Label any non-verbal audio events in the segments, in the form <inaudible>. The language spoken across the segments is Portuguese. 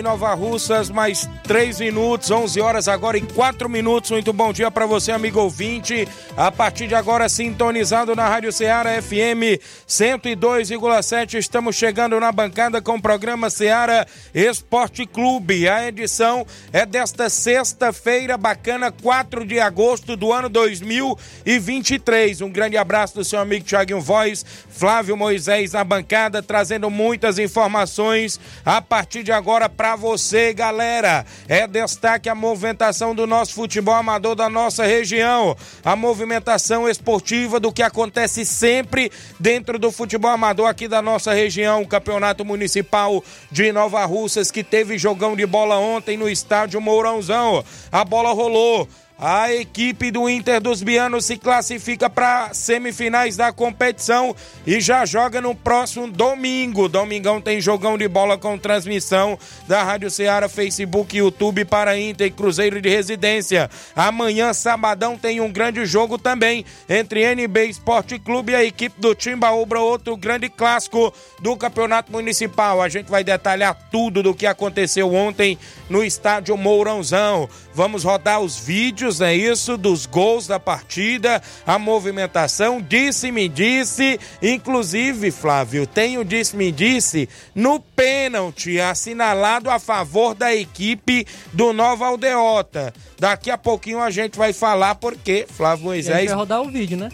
Em Nova Russas, mais 3 minutos, 11 horas agora em 4 minutos. Muito bom dia para você, amigo ouvinte. A partir de agora, sintonizado na Rádio Ceará FM 102,7. Estamos chegando na bancada com o programa Ceará Esporte Clube. A edição é desta sexta-feira bacana, 4 de agosto do ano 2023. Um grande abraço do seu amigo Thiaguinho Voz, Flávio Moisés na bancada, trazendo muitas informações a partir de agora para você, galera. É destaque a movimentação do nosso futebol amador da nossa região. A movimentação esportiva do que acontece sempre dentro do futebol amador aqui da nossa região. O Campeonato Municipal de Nova Russas, que teve jogão de bola ontem no estádio Mourãozão. A bola rolou. A equipe do Inter dos Bianos se classifica para semifinais da competição e já joga no próximo domingo. Domingão tem jogão de bola com transmissão da Rádio Ceará, Facebook, YouTube para Inter e Cruzeiro de Residência. Amanhã, sabadão, tem um grande jogo também entre NB Esporte Clube e a equipe do Timbaúba, outro grande clássico do Campeonato Municipal. A gente vai detalhar tudo do que aconteceu ontem no estádio Mourãozão. Vamos rodar os vídeos, é isso, dos gols da partida, a movimentação, disse-me disse, inclusive, Flávio, tem o disse-me disse no pênalti assinalado a favor da equipe do Nova Aldeota. Daqui a pouquinho a gente vai falar porque Flávio Moisés vai rodar o vídeo, né?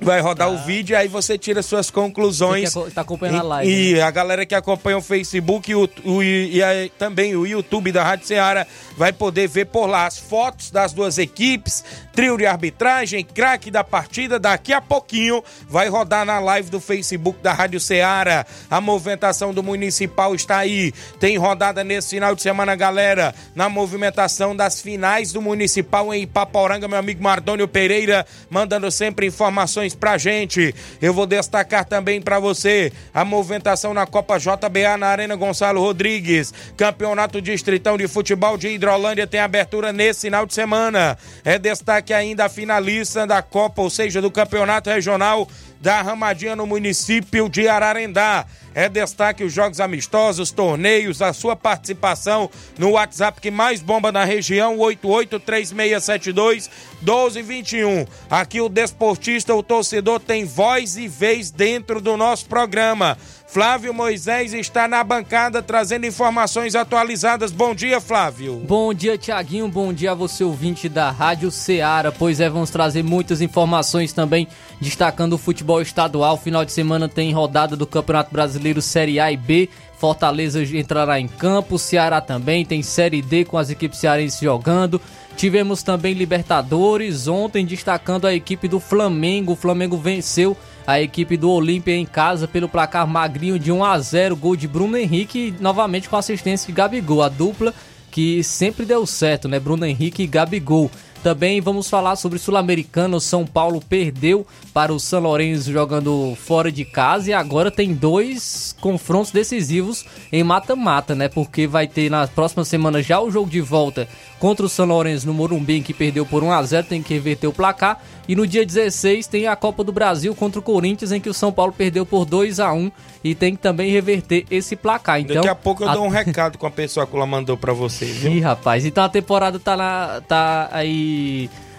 Vai rodar ah. o vídeo, aí você tira suas conclusões. Você que tá acompanhando a live. E, né? a galera que acompanha o Facebook e, o, o, e a, também o YouTube da Rádio Ceará vai poder ver por lá as fotos das duas equipes, trio de arbitragem, craque da partida. Daqui a pouquinho vai rodar na live do Facebook da Rádio Ceará. A movimentação do Municipal está aí. Tem rodada nesse final de semana, galera, na movimentação das finais do Municipal em Ipaporanga. Meu amigo Mardônio Pereira mandando sempre informações pra gente. Eu vou destacar também para você a movimentação na Copa JBA na Arena Gonçalo Rodrigues. Campeonato Distritão de Futebol de Hidrolândia tem abertura nesse final de semana. É destaque ainda a finalista da Copa, ou seja, do Campeonato Regional da Ramadinha no município de Ararendá. É destaque os jogos amistosos, torneios, a sua participação no WhatsApp que mais bomba na região, 883672 1221. Aqui o desportista, o torcedor tem voz e vez dentro do nosso programa. Flávio Moisés está na bancada trazendo informações atualizadas. Bom dia, Flávio. Bom dia, Tiaguinho. Bom dia a você, ouvinte da Rádio Ceará. Pois é, vamos trazer muitas informações também, destacando o futebol estadual. Final de semana tem rodada do Campeonato Brasileiro Série A e B. Fortaleza entrará em campo, Ceará também tem Série D com as equipes cearenses jogando. Tivemos também Libertadores ontem, destacando a equipe do Flamengo. O Flamengo venceu a equipe do Olímpia em casa pelo placar magrinho de 1 a 0, gol de Bruno Henrique, novamente com assistência de Gabigol, a dupla que sempre deu certo, né? Bruno Henrique e Gabigol. Também vamos falar sobre Sul-Americano. São Paulo perdeu para o São Lourenço jogando fora de casa e agora tem dois confrontos decisivos em mata-mata, né? Porque vai ter na próxima semana já o jogo de volta contra o São Lourenço no Morumbi, que perdeu por 1 a 0, tem que reverter o placar. E no dia 16 tem a Copa do Brasil contra o Corinthians, em que o São Paulo perdeu por 2 a 1 e tem que também reverter esse placar. Então, Daqui a pouco eu a... dou um recado com a pessoa que ela mandou para vocês, viu? Ih, rapaz, então a temporada tá, na, tá aí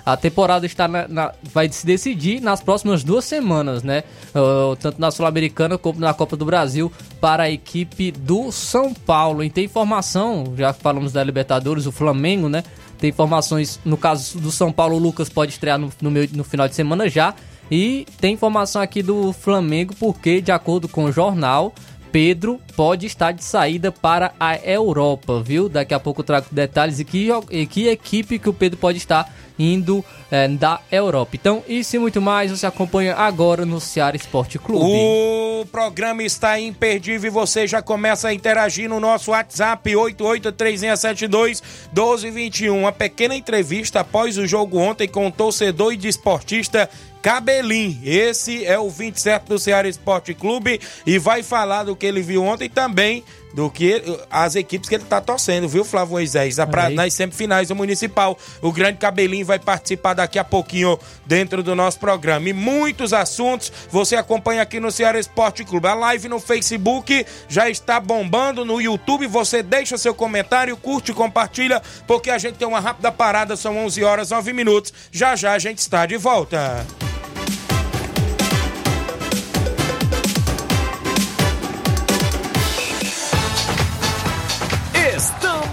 a temporada está na, na, vai se decidir nas próximas duas semanas, né? Uh, tanto na Sul-Americana como na Copa do Brasil para a equipe do São Paulo. E tem informação, já falamos da Libertadores, o Flamengo, né? Tem informações, no caso do São Paulo, o Lucas pode estrear no, no, no final de semana já. E tem informação aqui do Flamengo, porque, de acordo com o jornal, Pedro pode estar de saída para a Europa, viu? Daqui a pouco eu trago detalhes e que, e que equipe que o Pedro pode estar indo é, da Europa. Então, isso e muito mais você acompanha agora no Ceará Esporte Clube. O programa está imperdível e você já começa a interagir no nosso WhatsApp 8836721221. Uma pequena entrevista após o jogo ontem com o torcedor e desportista Cabelim. Esse é o 27 do Ceará Esporte Clube e vai falar do que ele viu ontem também do que as equipes que ele está torcendo, viu, Flávio Moisés? Nas semifinais do Municipal. O grande Cabelinho vai participar daqui a pouquinho dentro do nosso programa. E muitos assuntos você acompanha aqui no Ceará Esporte Clube. A live no Facebook já está bombando, no YouTube você deixa seu comentário, curte e compartilha, porque a gente tem uma rápida parada, são 11 horas 9 minutos. Já já a gente está de volta.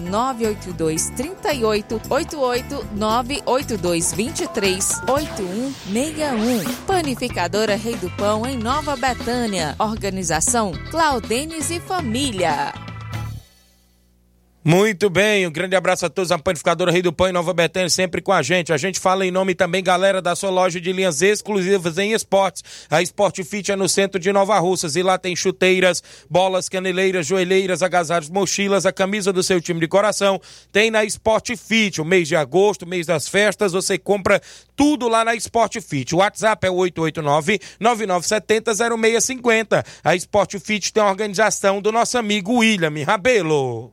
982 38 88 982 23 8161. Panificadora Rei do Pão em Nova Betânia. Organização Claudenes e Família. Muito bem, um grande abraço a todos, a Panificadora Rei do Pão em Nova Betânia, sempre com a gente. A gente fala em nome também, galera, da sua loja de linhas exclusivas em esportes. A Sport Fit é no centro de Nova Russas e lá tem chuteiras, bolas, caneleiras, joelheiras, agasalhos, mochilas, a camisa do seu time de coração. Tem na Sport Fit, o mês de agosto, mês das festas, você compra tudo lá na Sport Fit. O WhatsApp é 889-9970-0650. A Sport Fit tem a organização do nosso amigo William Rabelo.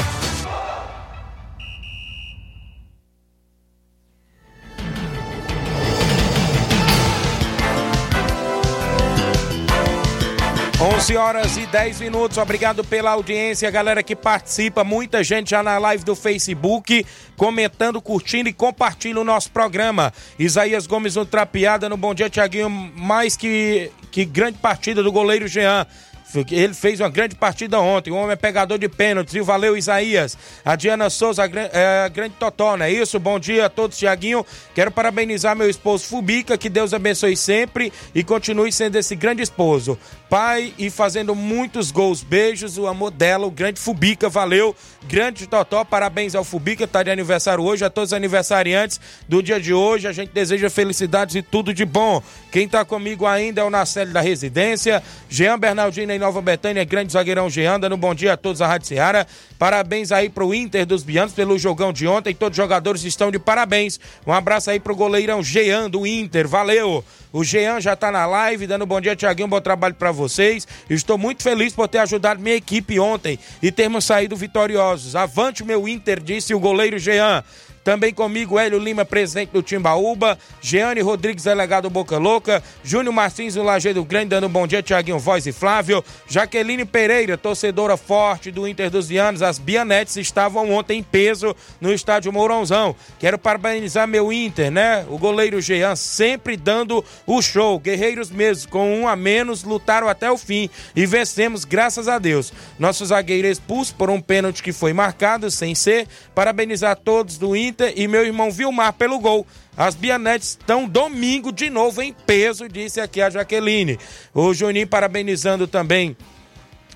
11 horas e 10 minutos. Obrigado pela audiência, galera que participa. Muita gente já na live do Facebook, comentando, curtindo e compartilhando o nosso programa. Isaías Gomes no Trapeada, no Bom Dia, Tiaguinho. Mais que, que grande partida do goleiro Jean. Ele fez uma grande partida ontem. O homem é pegador de pênaltis. E valeu, Isaías. A Diana Souza, a, é, grande Totó, não é isso? Bom dia a todos, Tiaguinho. Quero parabenizar meu esposo Fubica. Que Deus abençoe sempre e continue sendo esse grande esposo. Pai e fazendo muitos gols. Beijos, o amor dela, o grande Fubica. Valeu. Grande Totó, parabéns ao Fubica. Tá de aniversário hoje. A todos os aniversariantes do dia de hoje. A gente deseja felicidades e tudo de bom. Quem tá comigo ainda é o Nacelle da Residência. Jean Bernardino Nova Betânia, grande zagueirão Jean, dando bom dia a todos a Rádio Seara. Parabéns aí pro Inter dos Bianos pelo jogão de ontem. Todos os jogadores estão de parabéns. Um abraço aí pro goleirão Jean do Inter. Valeu! O Jean já tá na live, dando bom dia, Tiaguinho. Bom trabalho para vocês. Estou muito feliz por ter ajudado minha equipe ontem e termos saído vitoriosos. Avante o meu Inter, disse o goleiro Jean. Também comigo, Hélio Lima, presidente do Timbaúba, Jeane Rodrigues, delegado Boca Louca, Júnior Martins do Lajeado Grande, dando um bom dia, Tiaguinho Voz e Flávio, Jaqueline Pereira, torcedora forte do Inter dos Vianos, as Bianetes estavam ontem em peso no estádio Mourãozão. Quero parabenizar meu Inter, né? O goleiro Jean sempre dando o show. Guerreiros mesmo, com um a menos, lutaram até o fim e vencemos, graças a Deus. Nosso zagueiro expulso por um pênalti que foi marcado, sem ser. Parabenizar todos do Inter Inter e meu irmão Vilmar pelo gol. As Bianetes estão domingo de novo em peso, disse aqui a Jaqueline. O Juninho parabenizando também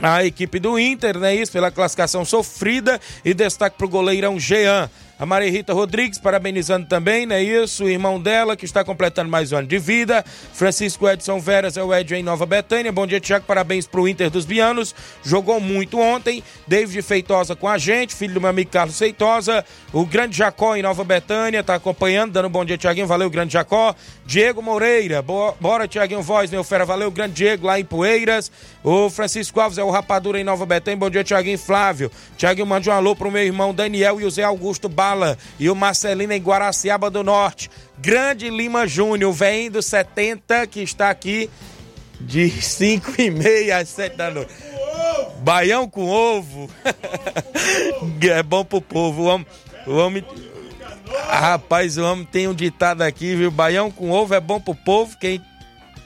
a equipe do Inter, né? Isso, pela classificação sofrida e destaque para o goleirão Jean. A Maria Rita Rodrigues, parabenizando também, não é isso? O irmão dela, que está completando mais um ano de vida. Francisco Edson Veras é o Ed em Nova Betânia. Bom dia, Tiago. Parabéns pro Inter dos Bianos. Jogou muito ontem. David Feitosa com a gente, filho do meu amigo Carlos Feitosa. O grande Jacó em Nova Betânia, tá acompanhando, dando um bom dia, Tiaguinho. Valeu, grande Jacó. Diego Moreira, boa, bora, Tiaguinho Voz, meu fera. Valeu, grande Diego lá em Poeiras. O Francisco Alves é o Rapadura em Nova Betânia. Bom dia, Tiaguinho Flávio. Tiaguinho mande um alô pro meu irmão Daniel e o Zé Augusto Bala. E o Marcelino em Guaraciaba do Norte. Grande Lima Júnior, vem do 70, que está aqui de 5 e meia às 7 da noite. Baião com ovo. <laughs> é bom pro povo. O homem, o homem, Rapaz, o homem tem um ditado aqui, viu? Baião com ovo é bom pro povo. Quem...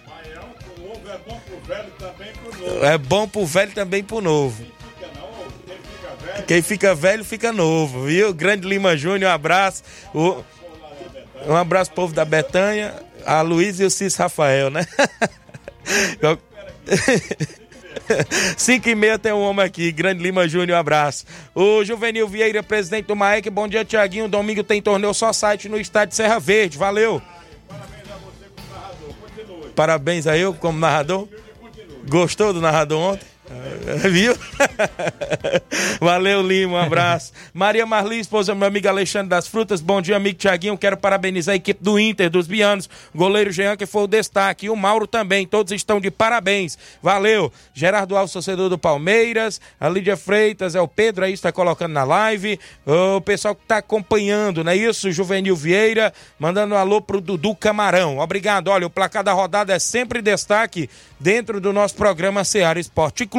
Baião com ovo é bom pro velho também pro novo. É bom pro velho também pro novo. Quem fica velho, fica novo, viu? Grande Lima Júnior, um abraço. O... Um abraço, povo da Betanha, a Luiz e o Cis Rafael, né? <laughs> 5 <laughs> e meia tem um homem aqui, Grande Lima Júnior, um abraço. O Juvenil Vieira, presidente do Maek, bom dia, Tiaguinho. Domingo tem torneio só site no estádio Serra Verde, valeu. Parabéns a você como narrador. Continue. Parabéns a eu como narrador. Gostou do narrador ontem? <laughs> Viu? Valeu, Lima, um abraço. Maria Marli, esposa do meu amigo Alexandre das Frutas. Bom dia, amigo Tiaguinho. Quero parabenizar a equipe do Inter, dos Bianos. Goleiro Jean, que foi o destaque. E o Mauro também. Todos estão de parabéns. Valeu. Gerardo Alves, torcedor do Palmeiras. A Lídia Freitas, é o Pedro aí, está colocando na live. O pessoal que está acompanhando, não é isso? Juvenil Vieira, mandando um alô pro Dudu Camarão. Obrigado. Olha, o placar da rodada é sempre destaque dentro do nosso programa Seara Esporte Clube.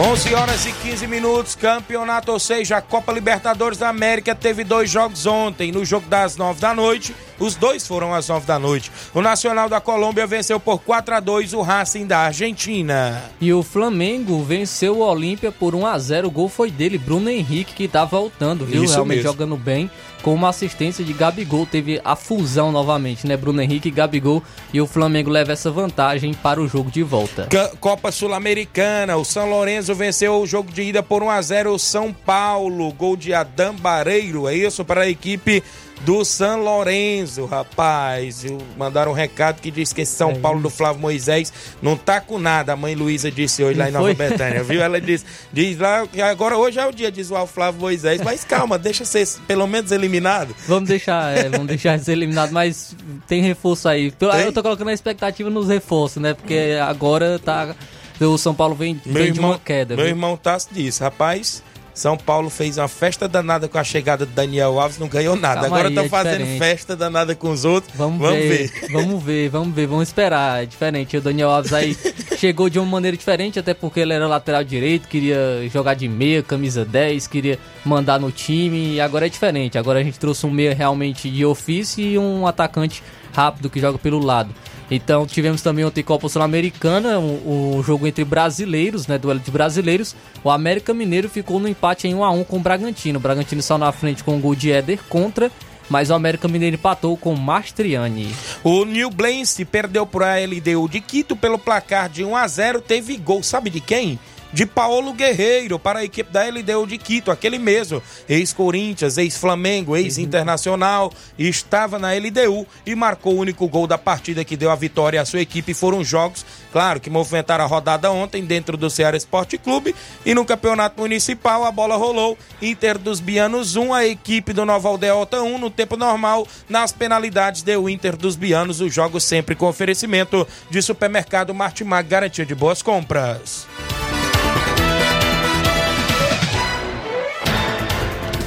11 horas e 15 minutos, campeonato, ou seja, a Copa Libertadores da América teve dois jogos ontem. No jogo das 9 da noite, os dois foram às 9 da noite. O Nacional da Colômbia venceu por 4 a 2 o Racing da Argentina. E o Flamengo venceu o Olímpia por 1 a 0 O gol foi dele, Bruno Henrique, que tá voltando, viu? Isso Realmente mesmo. jogando bem. Com uma assistência de Gabigol, teve a fusão novamente, né? Bruno Henrique Gabigol. E o Flamengo leva essa vantagem para o jogo de volta. Copa Sul-Americana, o São Lourenço venceu o jogo de ida por 1 a 0 o São Paulo, gol de Adam Bareiro, é isso para a equipe do São Lourenço, rapaz. Eu- Mandaram um recado que diz que esse São É Paulo do Flávio Moisés não tá com nada. A mãe Luísa disse hoje lá em Nova? Betânia, viu? Ela diz, diz lá que agora hoje é o dia, diz o Flávio Moisés, mas calma, deixa ser pelo menos eliminado. Vamos deixar, é, vamos deixar eles eliminados, mas tem reforço aí. Tem? Eu tô colocando a expectativa nos reforços, né? Porque agora tá. O São Paulo vem, Meu vem de irmão, uma queda. meu viu? irmão Tassi disse, rapaz, São Paulo fez uma festa danada com a chegada do Daniel Alves, não ganhou nada. Calma Agora estão é fazendo diferente. festa danada com os outros. Vamos, ver, <laughs> vamos ver, vamos ver, vamos esperar. É diferente. O Daniel Alves aí <laughs> chegou de uma maneira diferente, até porque ele era lateral direito, queria jogar de meia, camisa 10, queria mandar no time. E agora é diferente. Agora a gente trouxe um meia realmente de ofício e um atacante rápido que joga pelo lado. Então tivemos também ontem Copa Sul-Americana, um, um jogo entre brasileiros, né? Duelo de brasileiros. O América Mineiro ficou no empate em 1 a 1 com o Bragantino. O Bragantino saiu na frente com o gol de Éder contra, mas o América Mineiro empatou com Mastriani. O New Blense perdeu para a LDU de Quito pelo placar de 1 a 0 Teve gol, sabe de quem? De Paulo Guerreiro para a equipe da LDU de Quito, aquele mesmo, ex-Corinthians, ex-Flamengo, ex-Internacional, estava na LDU e marcou o único gol da partida que deu a vitória à sua equipe. Foram jogos, claro, que movimentaram a rodada ontem dentro do Ceará Esporte Clube e no Campeonato Municipal a bola rolou. Inter dos Bianos 1, a equipe do Nova Aldeota 1 no tempo normal. Nas penalidades deu Inter dos Bianos, os jogos sempre com oferecimento de supermercado Martimag, garantia de boas compras.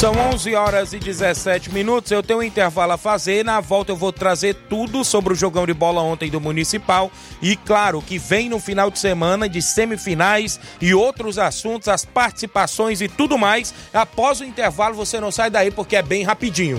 São 11 horas e 17 minutos. Eu tenho um intervalo a fazer. Na volta eu vou trazer tudo sobre o jogão de bola ontem do Municipal. E claro que vem no final de semana de semifinais e outros assuntos, as participações e tudo mais. Após o intervalo você não sai daí porque é bem rapidinho.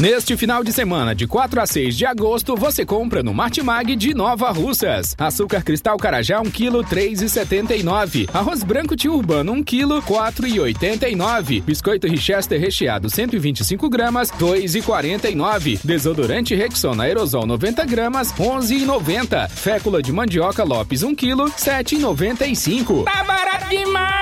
Neste final de semana, de 4 a 6 de agosto, você compra no Martimag de Nova Russas. Açúcar cristal carajá 1 kg 3,79. Arroz branco tio urbano 1 kg 4,89. Biscoito Richester recheado 125 gramas 2,49. Desodorante Rexona aerosol 90 gramas 11,90. Fécula de mandioca Lopes 1 kg 7,95. Tá barato demais!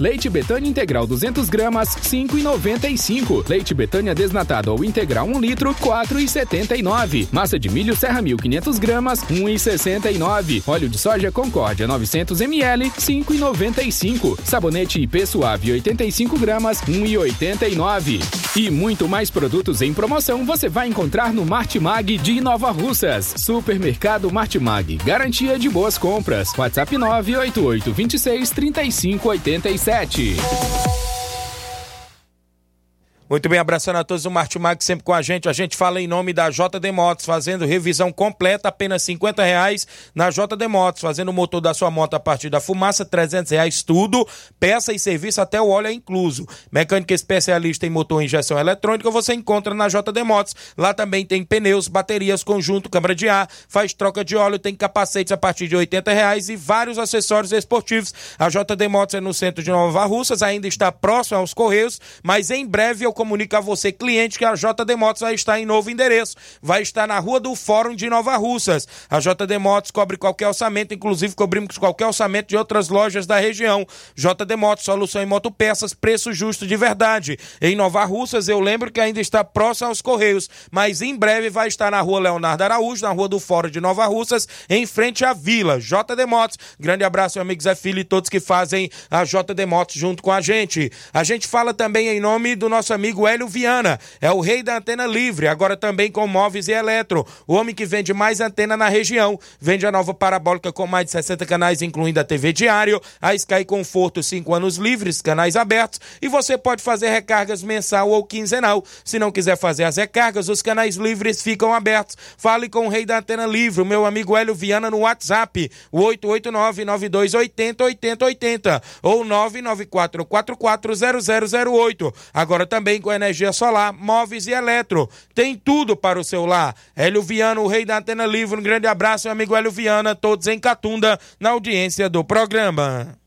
Leite Betânia integral 200 gramas 5,95. Leite Betânia desnatado ou integral 1 litro, 4,79. Massa de milho Serra 1500 gramas, 1,69. Óleo de soja Concórdia 900 ml, 5,95. Sabonete IP Suave 85 gramas, 1,89. E muito mais produtos em promoção você vai encontrar no Martimag de Nova Russas. Supermercado Martimag, garantia de boas compras. WhatsApp 988 26 35 87. Muito bem, abraçando a todos o Martimag sempre com a gente. A gente fala em nome da JD Motos, fazendo revisão completa, apenas 50 reais na JD Motos, fazendo o motor da sua moto a partir da fumaça, 300 reais tudo, peça e serviço até o óleo é incluso. Mecânica especialista em motor e injeção eletrônica você encontra na JD Motos. Lá também tem pneus, baterias, conjunto, câmara de ar, faz troca de óleo, tem capacetes a partir de 80 reais e vários acessórios esportivos. A JD Motos é no centro de Nova Russas, ainda está próximo aos Correios, mas em breve eu comunico a você, cliente, que a JD Motos vai estar em novo endereço. Vai estar na Rua do Fórum de Nova Russas. A JD Motos cobre qualquer orçamento, inclusive cobrimos qualquer orçamento de outras lojas da região. JD Motos, solução em motopeças, preço justo de verdade. Em Nova Russas, eu lembro que ainda está próximo aos Correios, mas em breve vai estar na Rua Leonardo Araújo, na Rua do Fórum de Nova Russas, em frente à Vila. JD Motos. Grande abraço, meu amigo Filho e todos que fazem a JD Motos junto com a gente. A gente fala também em nome do nosso amigo Hélio Viana. É o rei da antena livre, agora também com móveis e eletro. O homem que vende mais antena na região. Vende a nova parabólica com mais de 60 canais, incluindo a TV Diário, a Sky Conforto 5 anos livres, canais abertos. E você pode fazer recargas mensal ou quinzenal. Se não quiser fazer as recargas, os canais livres ficam abertos. Fale com o rei da antena livre, o meu amigo Hélio Viana, no WhatsApp, o 889-9280-8080 ou 994440008. Agora também com energia solar, móveis e eletro. Tem tudo para o seu lar. Hélio Viana, o rei da antena livre. Um grande abraço, meu amigo Hélio Viana, todos em Catunda, na audiência do programa.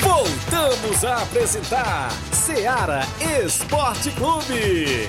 Voltamos a apresentar Seara Esporte Clube.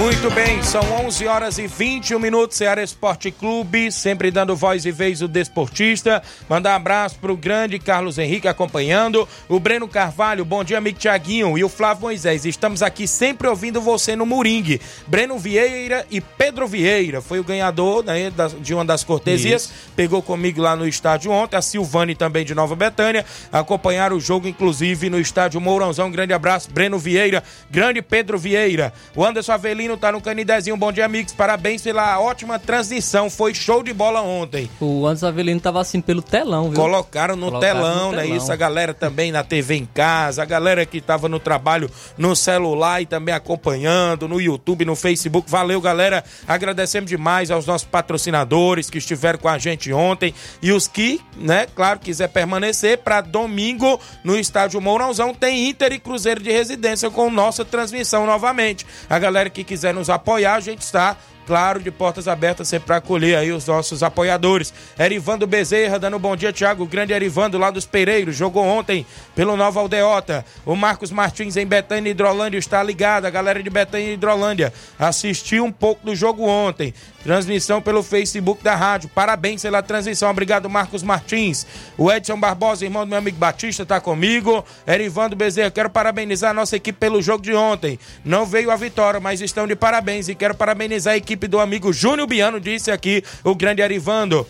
Muito bem, são 11 horas e 21 minutos, Ceará Esporte Clube, sempre dando voz e vez o desportista. Mandar um abraço pro grande Carlos Henrique acompanhando, o Breno Carvalho, bom dia amigo Tiaguinho e o Flávio Moisés. Estamos aqui sempre ouvindo você no Moringue. Breno Vieira e Pedro Vieira foi o ganhador né, de uma das cortesias, Isso. pegou comigo lá no estádio ontem, a Silvane também de Nova Betânia, acompanharam o jogo inclusive no estádio Mourãozão. Um grande abraço, Breno Vieira, grande Pedro Vieira. O Anderson Avelino Paulino no Canidezinho. Bom dia, amigos. Parabéns pela ótima transmissão. Foi show de bola ontem. O Anderson Avelino tava assim pelo telão, viu? Colocaram no Colocaram telão, no né? Isso, a galera também na TV em casa, a galera que tava no trabalho no celular e também acompanhando, no YouTube, no Facebook. Valeu, galera. Agradecemos demais aos nossos patrocinadores que estiveram com a gente ontem e os que, né, claro, quiser permanecer para domingo no estádio Mourãozão tem Inter e Cruzeiro de Residência com nossa transmissão novamente. A galera que quiser nos apoiar, a gente está claro, de portas abertas sempre para acolher aí os nossos apoiadores. Erivando Bezerra, dando um bom dia, Thiago. O grande Erivando lá dos Pereiros, jogou ontem pelo Nova Aldeota. O Marcos Martins em Betânia Hidrolândia está ligado. A galera de Betânia Hidrolândia assistiu um pouco do jogo ontem. Transmissão pelo Facebook da rádio. Parabéns pela transmissão. Obrigado, Marcos Martins. O Edson Barbosa, irmão do meu amigo Batista, está comigo. Erivando Bezerra, quero parabenizar a nossa equipe pelo jogo de ontem. Não veio a vitória, mas estão de parabéns. E quero parabenizar a equipe do amigo Júnior Biano, disse aqui o grande Erivando.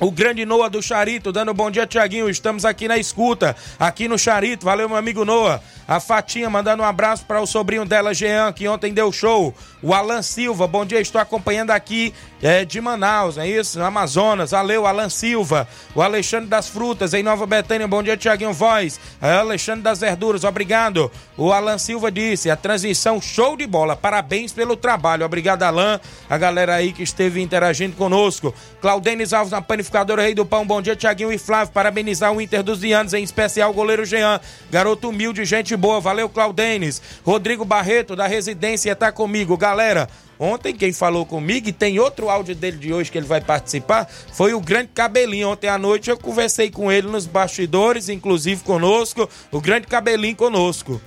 O grande Noah do Charito, dando bom dia, Tiaguinho. Estamos aqui na escuta, aqui no Charito. Valeu, meu amigo Noah. A Fatinha mandando um abraço para o sobrinho dela, Jean, que ontem deu show. O Alan Silva, bom dia, estou acompanhando aqui é, de Manaus, é isso? Amazonas. Valeu, Alan Silva. O Alexandre das Frutas, em Nova Betânia, bom dia, Tiaguinho Voz. É, Alexandre das Verduras, obrigado. O Alan Silva disse, a transmissão show de bola. Parabéns pelo trabalho. Obrigado, Alan. A galera aí que esteve interagindo conosco. Claudenis Alves na panificadora Rei do Pão, bom dia, Tiaguinho e Flávio. Parabenizar o Inter dos Vianos, em especial o goleiro Jean. Garoto humilde, gente boa. Valeu, Claudenis. Rodrigo Barreto, da residência, tá comigo. Galera, ontem quem falou comigo, e tem outro áudio dele de hoje que ele vai participar, foi o grande Cabelinho. Ontem à noite eu conversei com ele nos bastidores, inclusive conosco, o grande Cabelinho conosco.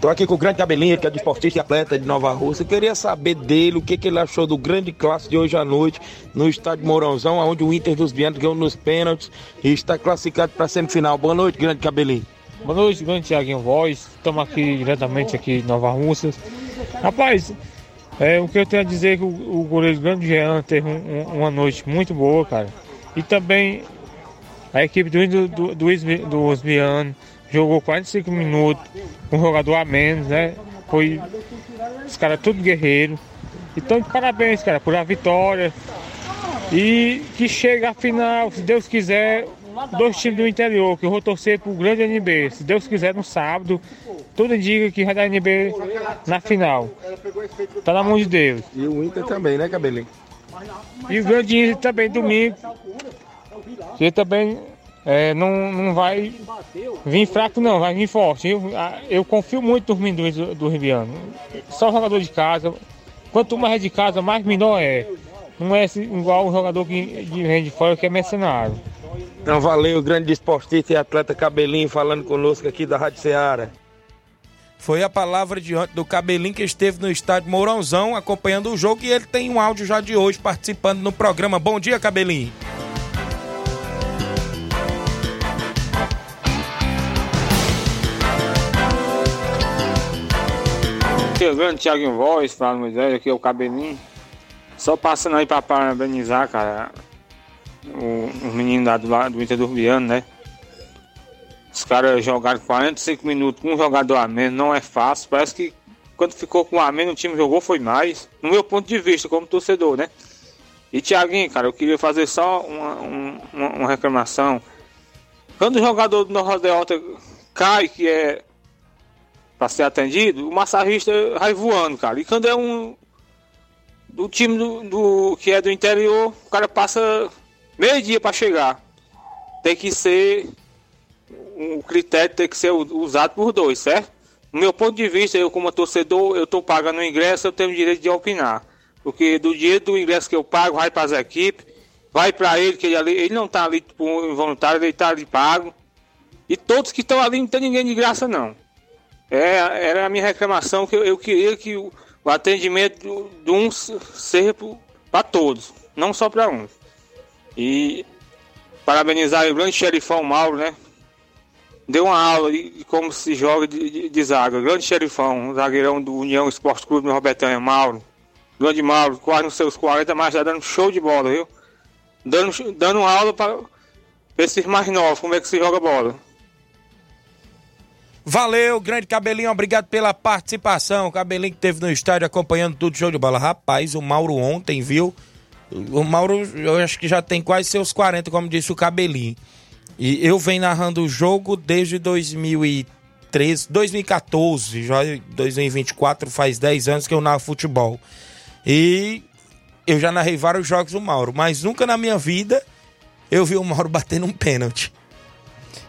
Tô aqui com o grande cabelinho, que é de esportista e atleta de Nova Rússia. Queria saber dele o que, que ele achou do grande clássico de hoje à noite no estádio Mourãozão, onde o Inter dos Vianos ganhou nos pênaltis e está classificado para a semifinal. Boa noite, grande cabelinho. Boa noite, grande Tiaguinho Voz. Estamos aqui diretamente aqui em Nova Rússia. Rapaz, é, o que eu tenho a dizer é que o, o goleiro grande Jean teve um, um, uma noite muito boa, cara. E também a equipe do, do, do, do Osmiano jogou 45 minutos, um jogador a menos, né? Foi os caras tudo guerreiro. Então, parabéns, cara, por a vitória. E que chegue a final, se Deus quiser, dois times do interior, que eu vou torcer pro grande NB. Se Deus quiser, no sábado, tudo indica que vai dar NB na final. Tá na mão de Deus. E o Inter também, né, Cabelinho? E o grande Inter também, domingo. Que também é, não, não vai vir fraco não, vai vir forte. Eu, eu confio muito nos meninos do, do Riviano. Só jogador de casa. Quanto mais é de casa, mais menor é. Não é igual o jogador que vem de fora que é mercenário. Então valeu, grande esportista e atleta Cabelinho falando conosco aqui da Rádio Ceará. Foi a palavra diante do Cabelinho que esteve no estádio Mourãozão acompanhando o jogo e ele tem um áudio já de hoje participando no programa. Bom dia, Cabelinho. grande Thiago Voz, Flávio Moisés, aqui é o Cabelinho. Só passando aí pra parabenizar, cara, os meninos lá do, do Inter do Urbiano, né? Os caras jogaram 45 minutos com um jogador a menos, não é fácil. Parece que quando ficou com um a menos, o time jogou foi mais. No meu ponto de vista, como torcedor, né? E Thiaguinho, cara, eu queria fazer só uma, uma, uma reclamação. Quando o jogador do Nova Delta cai, que é para ser atendido, o massagista vai voando, cara. E quando é um do time do, do que é do interior, o cara passa meio dia para chegar. Tem que ser um critério tem que ser usado por dois, certo? No meu ponto de vista, eu como torcedor, eu estou pagando o ingresso, eu tenho o direito de opinar. Porque do dinheiro do ingresso que eu pago, vai para as equipes, vai para ele, que ele, ali, ele não está ali por involuntário, ele está ali pago. E todos que estão ali não tem ninguém de graça não. É, era a minha reclamação que eu, eu queria que o, o atendimento de um seja para todos, não só para uns. E parabenizar o grande xerifão Mauro, né? Deu uma aula de como se joga de, de, de zaga. Grande xerifão, zagueirão do União Esporte Clube do Robertanha, Mauro. Grande Mauro, quase nos seus 40, mas já dando show de bola, viu? Dando, dando aula para esses mais novos, como é que se joga bola. Valeu, grande Cabelinho, obrigado pela participação. O Cabelinho que teve no estádio acompanhando tudo, show de bola. Rapaz, o Mauro ontem, viu? O Mauro, eu acho que já tem quase seus 40, como disse o Cabelinho. E eu venho narrando o jogo desde 2013, 2014, já 2024, faz 10 anos que eu narro futebol. E eu já narrei vários jogos do Mauro, mas nunca na minha vida eu vi o Mauro <laughs> batendo um pênalti.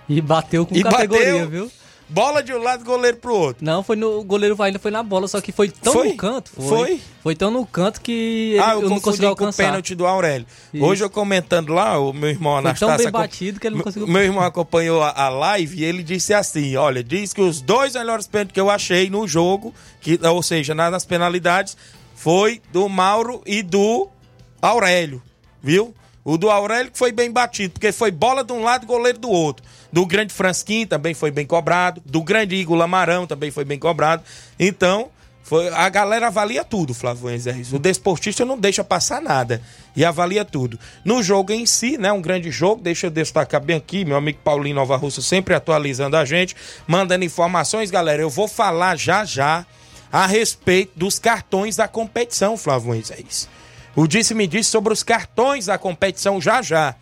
E bateu com e categoria, bateu, viu? Bola de um lado, goleiro pro outro. Não, foi no. O goleiro ainda foi na bola, só que foi tão Foi? no canto. Foi. Foi? Foi tão no canto que ele, ah, eu, eu não consegui com o alcançar. pênalti do Aurélio. Isso. Hoje eu comentando lá, o meu irmão Foi tão Anastácio... bem batido que ele não conseguiu. Meu irmão acompanhou a, a live e ele disse assim: olha, diz que os dois melhores pênaltis que eu achei no jogo, que, ou seja, na- nas penalidades, foi do Mauro e do Aurélio, viu? O do Aurélio que foi bem batido, porque foi bola de um lado e goleiro do outro. Do grande Fransquim também foi bem cobrado. Do grande Igor Lamarão também foi bem cobrado. Então, foi, a galera avalia tudo, Flávio Enzer. O desportista não deixa passar nada. E avalia tudo. No jogo em si, né? Um grande jogo. Deixa eu destacar bem aqui, meu amigo Paulinho Nova Russa sempre atualizando a gente, mandando informações, galera. Eu vou falar já já a respeito dos cartões da competição, Flávio Moisés. O disse-me disse sobre os cartões da competição já já.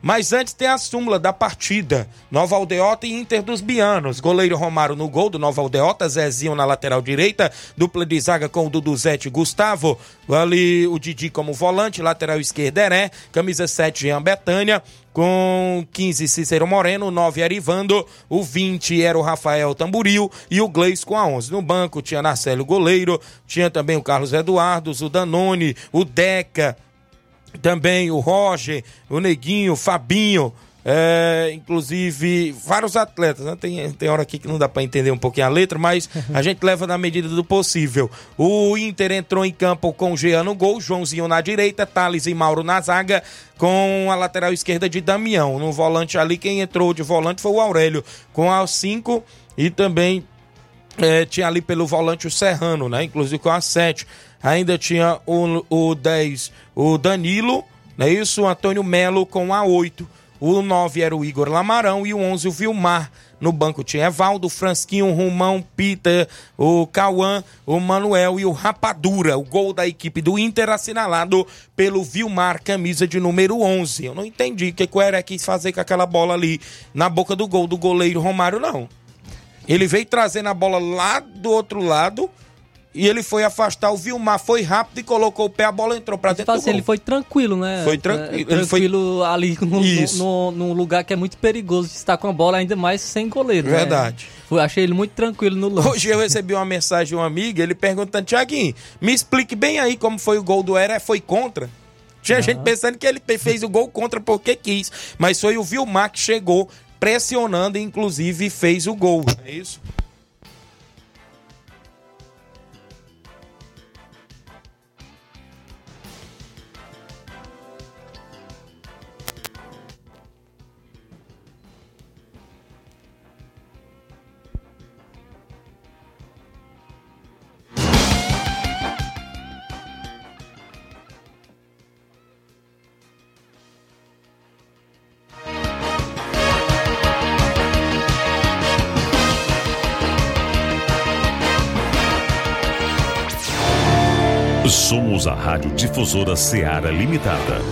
Mas antes tem a súmula da partida. Nova Aldeota e Inter dos Bianos. Goleiro Romário no gol do Nova Aldeota. Zezinho na lateral direita. Dupla de zaga com o Duduzete e Gustavo. Ali o Didi como volante. Lateral esquerda Heré. Camisa 7 Jean Betânia. Com 15 Cícero Moreno. 9 Arivando. O 20 era o Rafael Tamburil. E o Gleis com a 11. No banco tinha Narcélio Goleiro. Tinha também o Carlos Eduardo. O Danone. O Deca também o Roger, o Neguinho, o Fabinho, é, inclusive vários atletas. Né? Tem, tem hora aqui que não dá para entender um pouquinho a letra, mas <laughs> a gente leva na medida do possível. O Inter entrou em campo com o Jean no gol, Joãozinho na direita, Thales e Mauro na zaga, com a lateral esquerda de Damião. No volante ali, quem entrou de volante foi o Aurélio, com a 5 e também é, tinha ali pelo volante o Serrano, né? Inclusive com a 7. Ainda tinha o, o 10, o Danilo, não é isso? O Antônio Melo com a 8. O 9 era o Igor Lamarão e o 11 o Vilmar. No banco tinha Evaldo, Fransquinho, Romão, Peter, o Cauã, o Manuel e o Rapadura. O gol da equipe do Inter assinalado pelo Vilmar, camisa de número 11. Eu não entendi o que o Heré quis fazer com aquela bola ali na boca do gol do goleiro Romário, não. Ele veio trazendo a bola lá do outro lado e ele foi afastar o Vilmar, foi rápido e colocou o pé, a bola entrou pra dentro do assim, gol. ele foi tranquilo, né? Foi tranquilo, É, foi- tranquilo ali no, Isso. no, num lugar que é muito perigoso de estar com a bola, ainda mais sem goleiro. né? Verdade. Foi- achei ele muito tranquilo no lance. Hoje eu recebi uma mensagem de um amigo, ele perguntando, Tiaguinho, me explique bem aí como foi o gol do Heré, foi contra? Tinha gente pensando que ele fez o gol contra porque quis, mas foi o Vilmar que chegou pressionando inclusive fez o gol, é isso? Somos a Rádio Difusora Seara Limitada.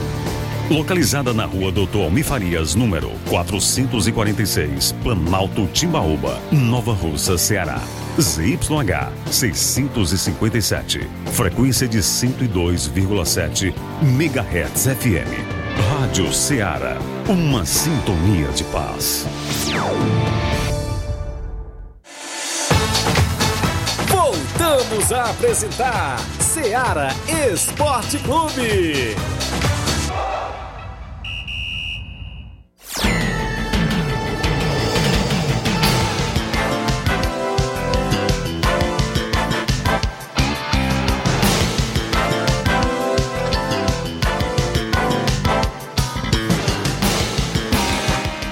Localizada na rua Doutor Almi Farias, número 446, Planalto Timbaúba, Nova Russa, Ceará. ZYH 657. Frequência de 102,7 MHz FM. Rádio Ceará. Uma sintonia de paz. Apresentar Seara Esporte Clube.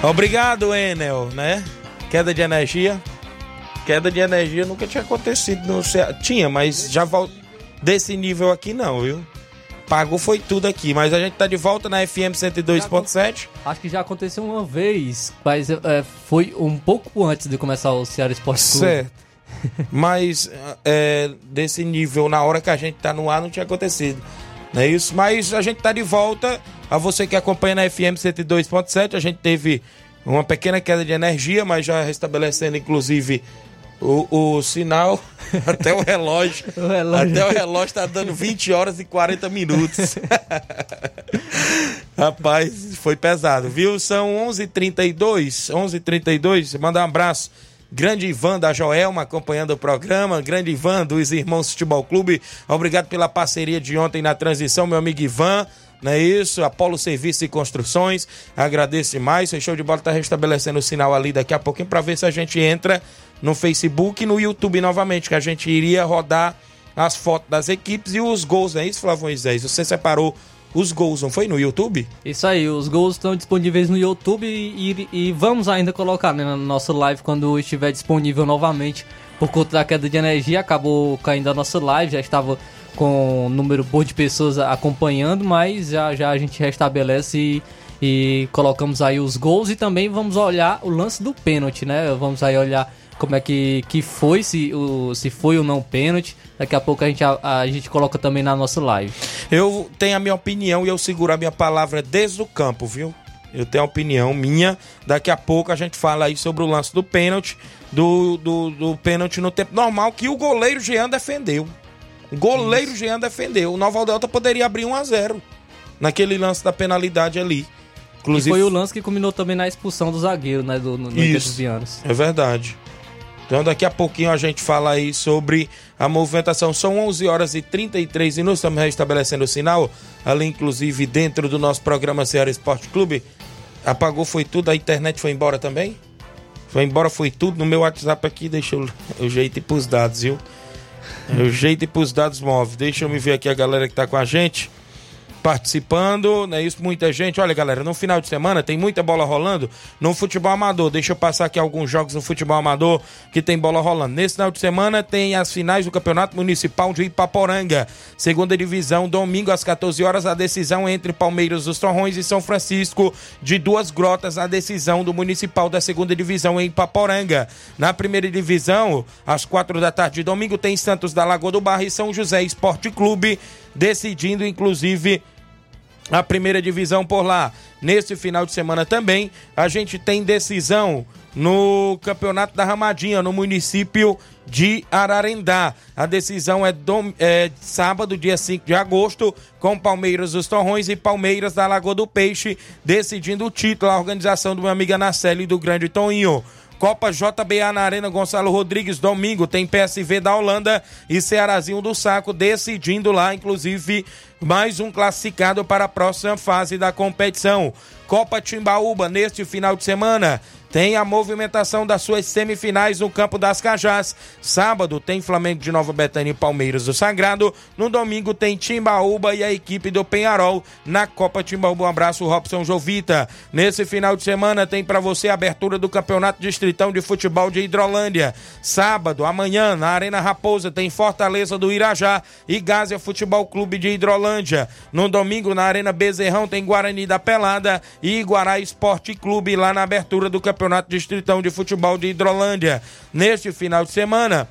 Obrigado, Enel, né? Queda de energia. Queda de energia nunca tinha acontecido no Ceará. Tinha, mas já vol... desse nível aqui não, viu? Pagou foi tudo aqui, mas a gente tá de volta na FM 102.7. Acho que já aconteceu uma vez, mas é, foi um pouco antes de começar o Ceará Esporte Clube. Certo. <laughs> Mas é, desse nível, na hora que a gente tá no ar, não tinha acontecido. Não é isso? Mas a gente tá de volta. A você que acompanha na FM 102.7, a gente teve uma pequena queda de energia, mas já restabelecendo, inclusive, o, o sinal <laughs> até o relógio. <laughs> O relógio. Até o relógio tá dando 20 horas e 40 minutos. <laughs> Rapaz, foi pesado, viu? São 11h32. 11h32. Mandar um abraço grande Ivan da Joelma acompanhando o programa, grande Ivan dos Irmãos Futebol Clube, obrigado pela parceria de ontem na transição, meu amigo Ivan, não é isso? Apolo Serviço e Construções, agradeço demais. O show de bola está restabelecendo o sinal ali daqui a pouquinho para ver se a gente entra no Facebook e no YouTube novamente, que a gente iria rodar as fotos das equipes e os gols, não é isso, Flávio Moisés? Você separou os gols, não foi no YouTube? Isso aí, os gols estão disponíveis no YouTube e, e, e vamos ainda colocar né, na nossa live quando estiver disponível novamente. Por conta da queda de energia, acabou caindo a nossa live, já estava com um número bom de pessoas acompanhando, mas já, já a gente restabelece e, e colocamos aí os gols e também vamos olhar o lance do pênalti, né? Vamos aí olhar como é que, que foi, se, o, se foi ou não pênalti. Daqui a pouco a gente, a, a, gente coloca também na nossa live. Eu tenho a minha opinião e eu seguro a minha palavra desde o campo, viu? Eu tenho a opinião minha. Daqui a pouco a gente fala aí sobre o lance do pênalti, do, do, do pênalti no tempo normal, que o goleiro Jean defendeu. O goleiro Isso. Jean defendeu. O Nova Delta poderia abrir 1 a 0 naquele lance da penalidade ali. Inclusive, e foi o lance que culminou também na expulsão do zagueiro, né? Do, no, no Isso, é verdade. Então daqui a pouquinho a gente fala aí sobre a movimentação. São 11 horas e 33 minutos, estamos restabelecendo o sinal, ali inclusive dentro do nosso programa Ceará Esporte Clube. Apagou, foi tudo, a internet foi embora também? Foi embora, foi tudo. No meu WhatsApp aqui, deixa eu, jeito e pros dados, viu? O jeito e pros dados móveis. Deixa eu me ver aqui a galera que tá com a gente participando, né? Isso, muita gente. Olha, galera, no final de semana tem muita bola rolando no futebol amador. Deixa eu passar aqui alguns jogos no futebol amador que tem bola rolando. Nesse final de semana tem as finais do Campeonato Municipal de Ipaporanga, segunda divisão, domingo às 14 horas, a decisão entre Palmeiras dos Torrões e São Francisco de Duas Grotas, a decisão do Municipal da segunda divisão em Ipaporanga. Na primeira divisão, às quatro da tarde de domingo, tem Santos da Lagoa do Barra e São José Esporte Clube, decidindo inclusive a primeira divisão por lá. Nesse final de semana também, a gente tem decisão no Campeonato da Ramadinha, no município de Ararendá. A decisão é, dom, é, sábado, dia 5 de agosto, com Palmeiras dos Torrões e Palmeiras da Lagoa do Peixe, decidindo o título, a organização do meu amigo Anaceli e do Grande Toninho. Copa JBA na Arena Gonçalo Rodrigues, domingo, tem PSV da Holanda e Cearazinho do Saco decidindo lá, inclusive, mais um classificado para a próxima fase da competição. Copa Timbaúba, neste final de semana, tem a movimentação das suas semifinais no Campo das Cajás. Sábado tem Flamengo de Nova Betânia e Palmeiras do Sagrado. No domingo tem Timbaúba e a equipe do Penharol na Copa Timbaúba. Um abraço, Robson Jovita. Nesse final de semana tem para você a abertura do Campeonato Distritão de Futebol de Hidrolândia. Sábado, amanhã, na Arena Raposa, tem Fortaleza do Irajá e Gásia Futebol Clube de Hidrolândia. No domingo, na Arena Bezerrão, tem Guarani da Pelada e Iguará Esporte Clube lá na abertura do Campeonato Distritão de Futebol de Hidrolândia. Neste final de semana,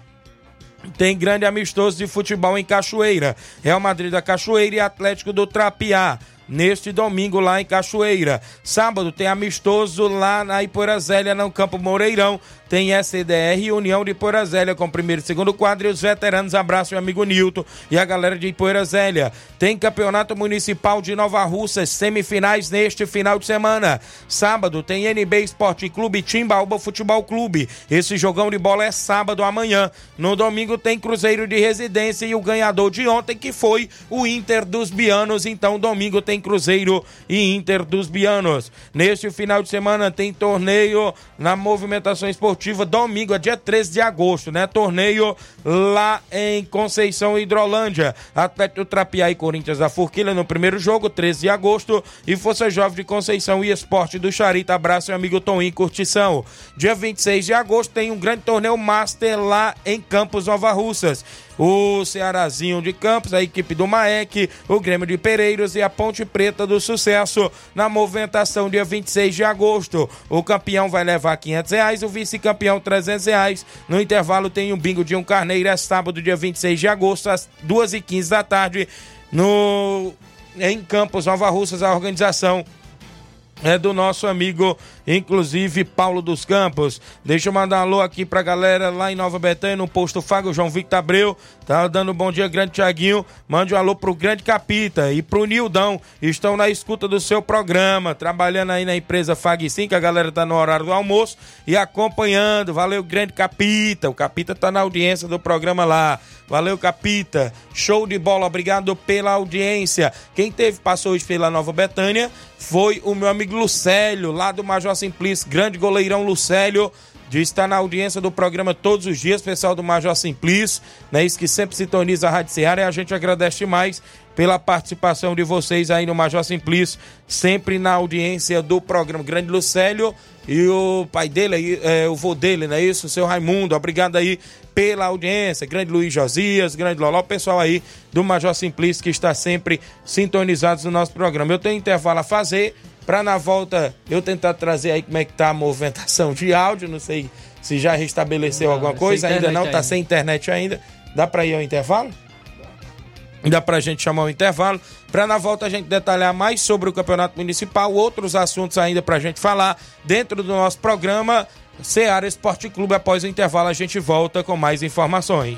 tem grande amistoso de futebol em Cachoeira. Real Madrid da Cachoeira e Atlético do Trapiá. Neste domingo lá em Cachoeira. Sábado tem amistoso lá na Ipoeira Zélia, no Campo Moreirão tem SDR União de Poeira Zélia com primeiro e segundo quadro e os veteranos. Abraço, meu amigo Nilton e a galera de Poeira Zélia. Tem Campeonato Municipal de Nova Russa, semifinais neste final de semana. Sábado tem NB Esporte Clube Timbaúba Futebol Clube. Esse jogão de bola é sábado amanhã. No domingo tem Cruzeiro de Residência e o ganhador de ontem que foi o Inter dos Bianos. Então domingo tem Cruzeiro e Inter dos Bianos. Neste final de semana tem torneio na movimentação esportiva domingo, é dia 13 de agosto, né? Torneio lá em Conceição Hidrolândia. Atlético Trapiá e Corinthians da Forquilha no primeiro jogo, 13 de agosto. E Força Jovem de Conceição e Esporte do Charita. Abraço, meu amigo Tom Curtição. Dia 26 de agosto tem um grande torneio Master lá em Campos Nova Russas o Cearazinho de Campos, a equipe do Maek, o Grêmio de Pereiros e a Ponte Preta do Sucesso na movimentação dia 26 de agosto. O campeão vai levar 500 reais, o vice-campeão 300 reais. No intervalo tem um bingo de um carneiro, é sábado dia 26 de agosto, às 2h15 da tarde, no... em Campos Nova Russas, a organização é do nosso amigo, inclusive, Paulo dos Campos. Deixa eu mandar um alô aqui pra galera lá em Nova Betânia, no posto Fago, João Victor Abreu. Tá dando um bom dia, grande Tiaguinho. Mande um alô pro grande Capita e pro Nildão. Estão na escuta do seu programa, trabalhando aí na empresa Fag 5, a galera tá no horário do almoço e acompanhando. Valeu, grande Capita. O Capita tá na audiência do programa lá. Valeu, Capita. Show de bola, obrigado pela audiência. Quem teve, passou hoje pela Nova Betânia foi o meu amigo Lucélio, lá do Major Simplício, grande goleirão Lucélio. De estar na audiência do programa todos os dias, pessoal do Major Simplício, né? Isso que sempre sintoniza a Rádio Ceará e a gente agradece demais pela participação de vocês aí no Major Simplício, sempre na audiência do programa. Grande Lucélio e o pai dele, é, o vô dele, não é isso? O seu Raimundo, obrigado aí pela audiência. Grande Luiz Josias, grande Loló, o pessoal aí do Major Simplício que está sempre sintonizados no nosso programa. Eu tenho intervalo a fazer para na volta eu tentar trazer aí como é que tá a movimentação de áudio, não sei se já restabeleceu não, alguma coisa, ainda não, tá ainda. sem internet ainda. Dá para ir ao intervalo? Dá pra gente chamar o intervalo, para na volta a gente detalhar mais sobre o Campeonato Municipal, outros assuntos ainda pra gente falar dentro do nosso programa Seara Esporte Clube. Após o intervalo a gente volta com mais informações.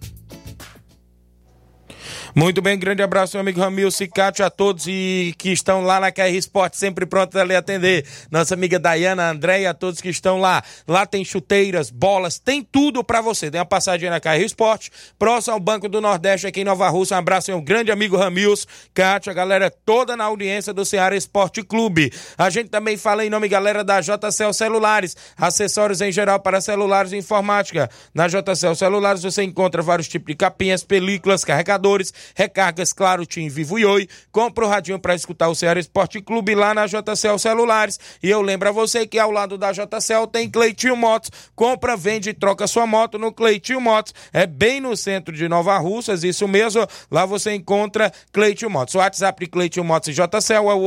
Muito bem, grande abraço, meu amigo Ramil Cicatio, a todos e que estão lá na KR Esporte, sempre prontos a lhe atender. Nossa amiga Dayana, Andréia, a todos que estão lá. Lá tem chuteiras, bolas, tem tudo para você. Dê uma passadinha na KR Esporte, próximo ao Banco do Nordeste, aqui em Nova Rússia. Um abraço, meu grande amigo Ramils, Cátia, a galera toda na audiência do Ceará Esporte Clube. A gente também fala em nome, galera, da JCL Celulares, acessórios em geral para celulares e informática. Na JCL Celulares você encontra vários tipos de capinhas, películas, carregadores, recargas Claro, Tim, Vivo e Oi. Compra o radinho para escutar o Ceará Esporte Clube lá na JCL Celulares. E eu lembro a você que ao lado da JCL tem Cleitinho Motos. Compra, vende e troca sua moto no Cleitinho Motos. É bem no centro de Nova Russas, isso mesmo. Lá você encontra Cleitinho Motos. O WhatsApp de Cleitinho Motos e JCL é o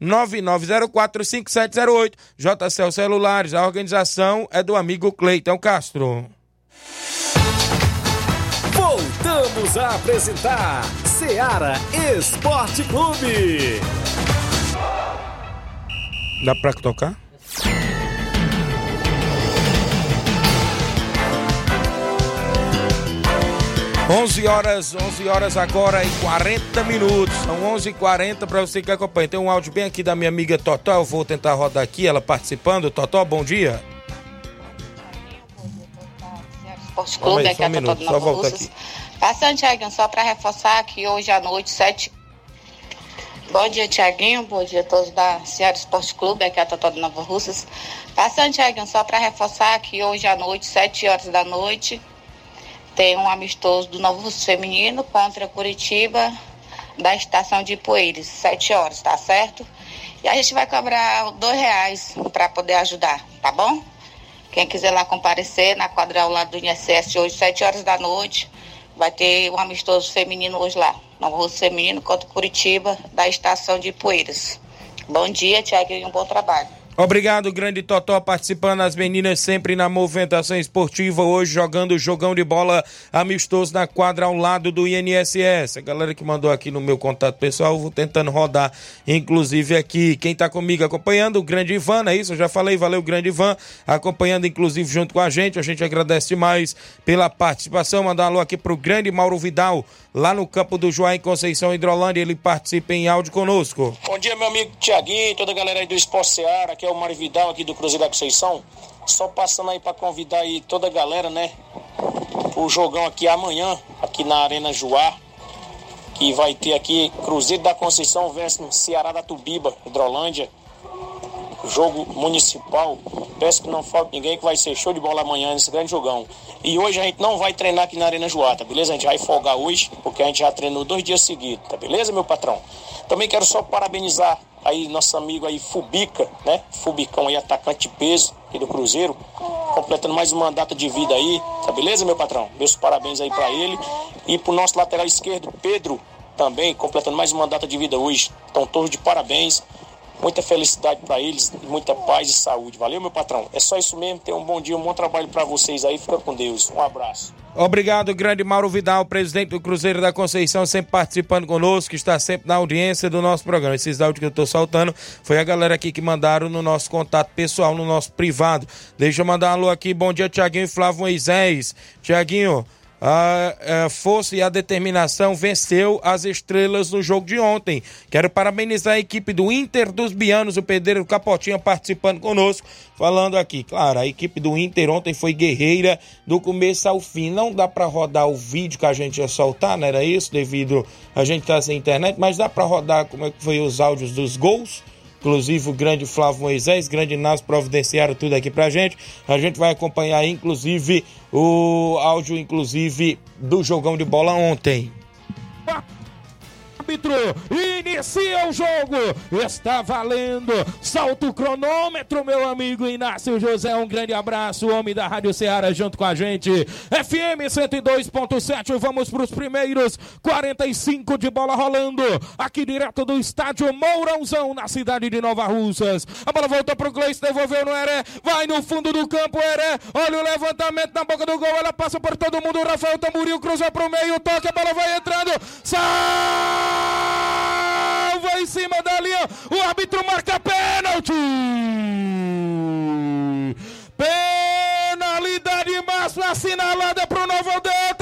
889-9904-5708. JCL Celulares, a organização é do amigo Cleiton Castro. Voltamos a apresentar Seara Esporte Clube. Dá pra tocar? Onze horas, 11 horas agora e 40 minutos. São 11 h 40 para você que acompanha. Tem um áudio bem aqui da minha amiga Totó. Eu vou tentar rodar aqui, ela participando. Totó, bom dia. Esporte Clube, aí, aqui é um a minuto, Nova Russas. Passando, Tiaguinho, só para reforçar que hoje à noite, sete. Bom dia, Tiaguinho. Bom dia a todos da Ceará Esporte Clube, aqui é a Totó de Nova Russas. Passando, Tiaguinho, só para reforçar que hoje à noite, sete horas da noite, tem um amistoso do Novo Russo Feminino contra Curitiba, da estação de Poeiras, sete horas, tá certo? E a gente vai cobrar dois reais para poder ajudar, tá bom? Quem quiser lá comparecer na quadra ao lado do INSS hoje, 7 horas da noite, vai ter um amistoso feminino hoje lá. Novo Russo Feminino contra Curitiba, da estação de Poeiras. Bom dia, Tiago, e um bom trabalho. Obrigado, grande Totó, participando as meninas sempre na movimentação esportiva, hoje jogando jogão de bola amistoso na quadra ao lado do INSS. A galera que mandou aqui no meu contato pessoal, vou tentando rodar, inclusive aqui. Quem tá comigo acompanhando, o grande Ivan, é isso? Eu já falei, valeu, grande Ivan, acompanhando inclusive junto com a gente. A gente agradece demais pela participação. Mandar um alô aqui pro grande Mauro Vidal, lá no campo do Joá em Conceição Hidrolândia. Ele participa em áudio conosco. Bom dia, meu amigo Tiaguinho, toda a galera aí do Esporte Seara, que é o Mário Vidal aqui do Cruzeiro da Conceição. Só passando aí para convidar aí toda a galera, né? O jogão aqui amanhã, aqui na Arena Joá. que vai ter aqui Cruzeiro da Conceição versus Ceará da Tubiba, Hidrolândia. Jogo municipal. Peço que não falte ninguém que vai ser show de bola amanhã nesse grande jogão. E hoje a gente não vai treinar aqui na Arena Joata, beleza? A gente vai folgar hoje, porque a gente já treinou dois dias seguidos, tá beleza, meu patrão? Também quero só parabenizar aí nosso amigo aí Fubica, né? Fubicão aí, atacante peso aqui do Cruzeiro, completando mais uma data de vida aí, tá beleza, meu patrão? Meus parabéns aí para ele. E pro nosso lateral esquerdo, Pedro, também completando mais uma data de vida hoje. Estão todos de parabéns. Muita felicidade para eles, muita paz e saúde. Valeu, meu patrão. É só isso mesmo. Tenham um bom dia, um bom trabalho para vocês aí. Fica com Deus. Um abraço. Obrigado, grande Mauro Vidal, presidente do Cruzeiro da Conceição, sempre participando conosco, está sempre na audiência do nosso programa. Esses áudios que eu estou soltando foi a galera aqui que mandaram no nosso contato pessoal, no nosso privado. Deixa eu mandar um alô aqui. Bom dia, Tiaguinho e Flávio Moisés. Tiaguinho, a, a, força e a determinação venceu as estrelas no jogo de ontem. Quero parabenizar a equipe do Inter dos Bianos, o Pedreiro Capotinha participando conosco, falando aqui. Claro, a equipe do Inter ontem foi guerreira do começo ao fim. Não dá para rodar o vídeo que a gente ia soltar, não era isso, devido a gente estar tá sem internet, mas dá para rodar como é que foi os áudios dos gols inclusive o grande Flávio Moisés, grande Nas providenciaram tudo aqui pra gente. A gente vai acompanhar inclusive o áudio inclusive do jogão de bola ontem árbitro inicia o jogo. Está valendo. Salta o cronômetro, meu amigo Inácio José. Um grande abraço, homem da Rádio Ceará, junto com a gente. FM 102.7. Vamos para os primeiros 45 de bola rolando. Aqui direto do estádio Mourãozão, na cidade de Nova Russas. A bola voltou para o Gleice, devolveu no Heré. Vai no fundo do campo, Heré. Olha o levantamento na boca do gol. Ela passa por todo mundo. O Rafael Tamburil cruzou para o meio. Toque, a bola vai entrando. Sai! Salva em cima da linha. O árbitro marca pênalti. Penalidade máxima assinalada para o Novo Abreu.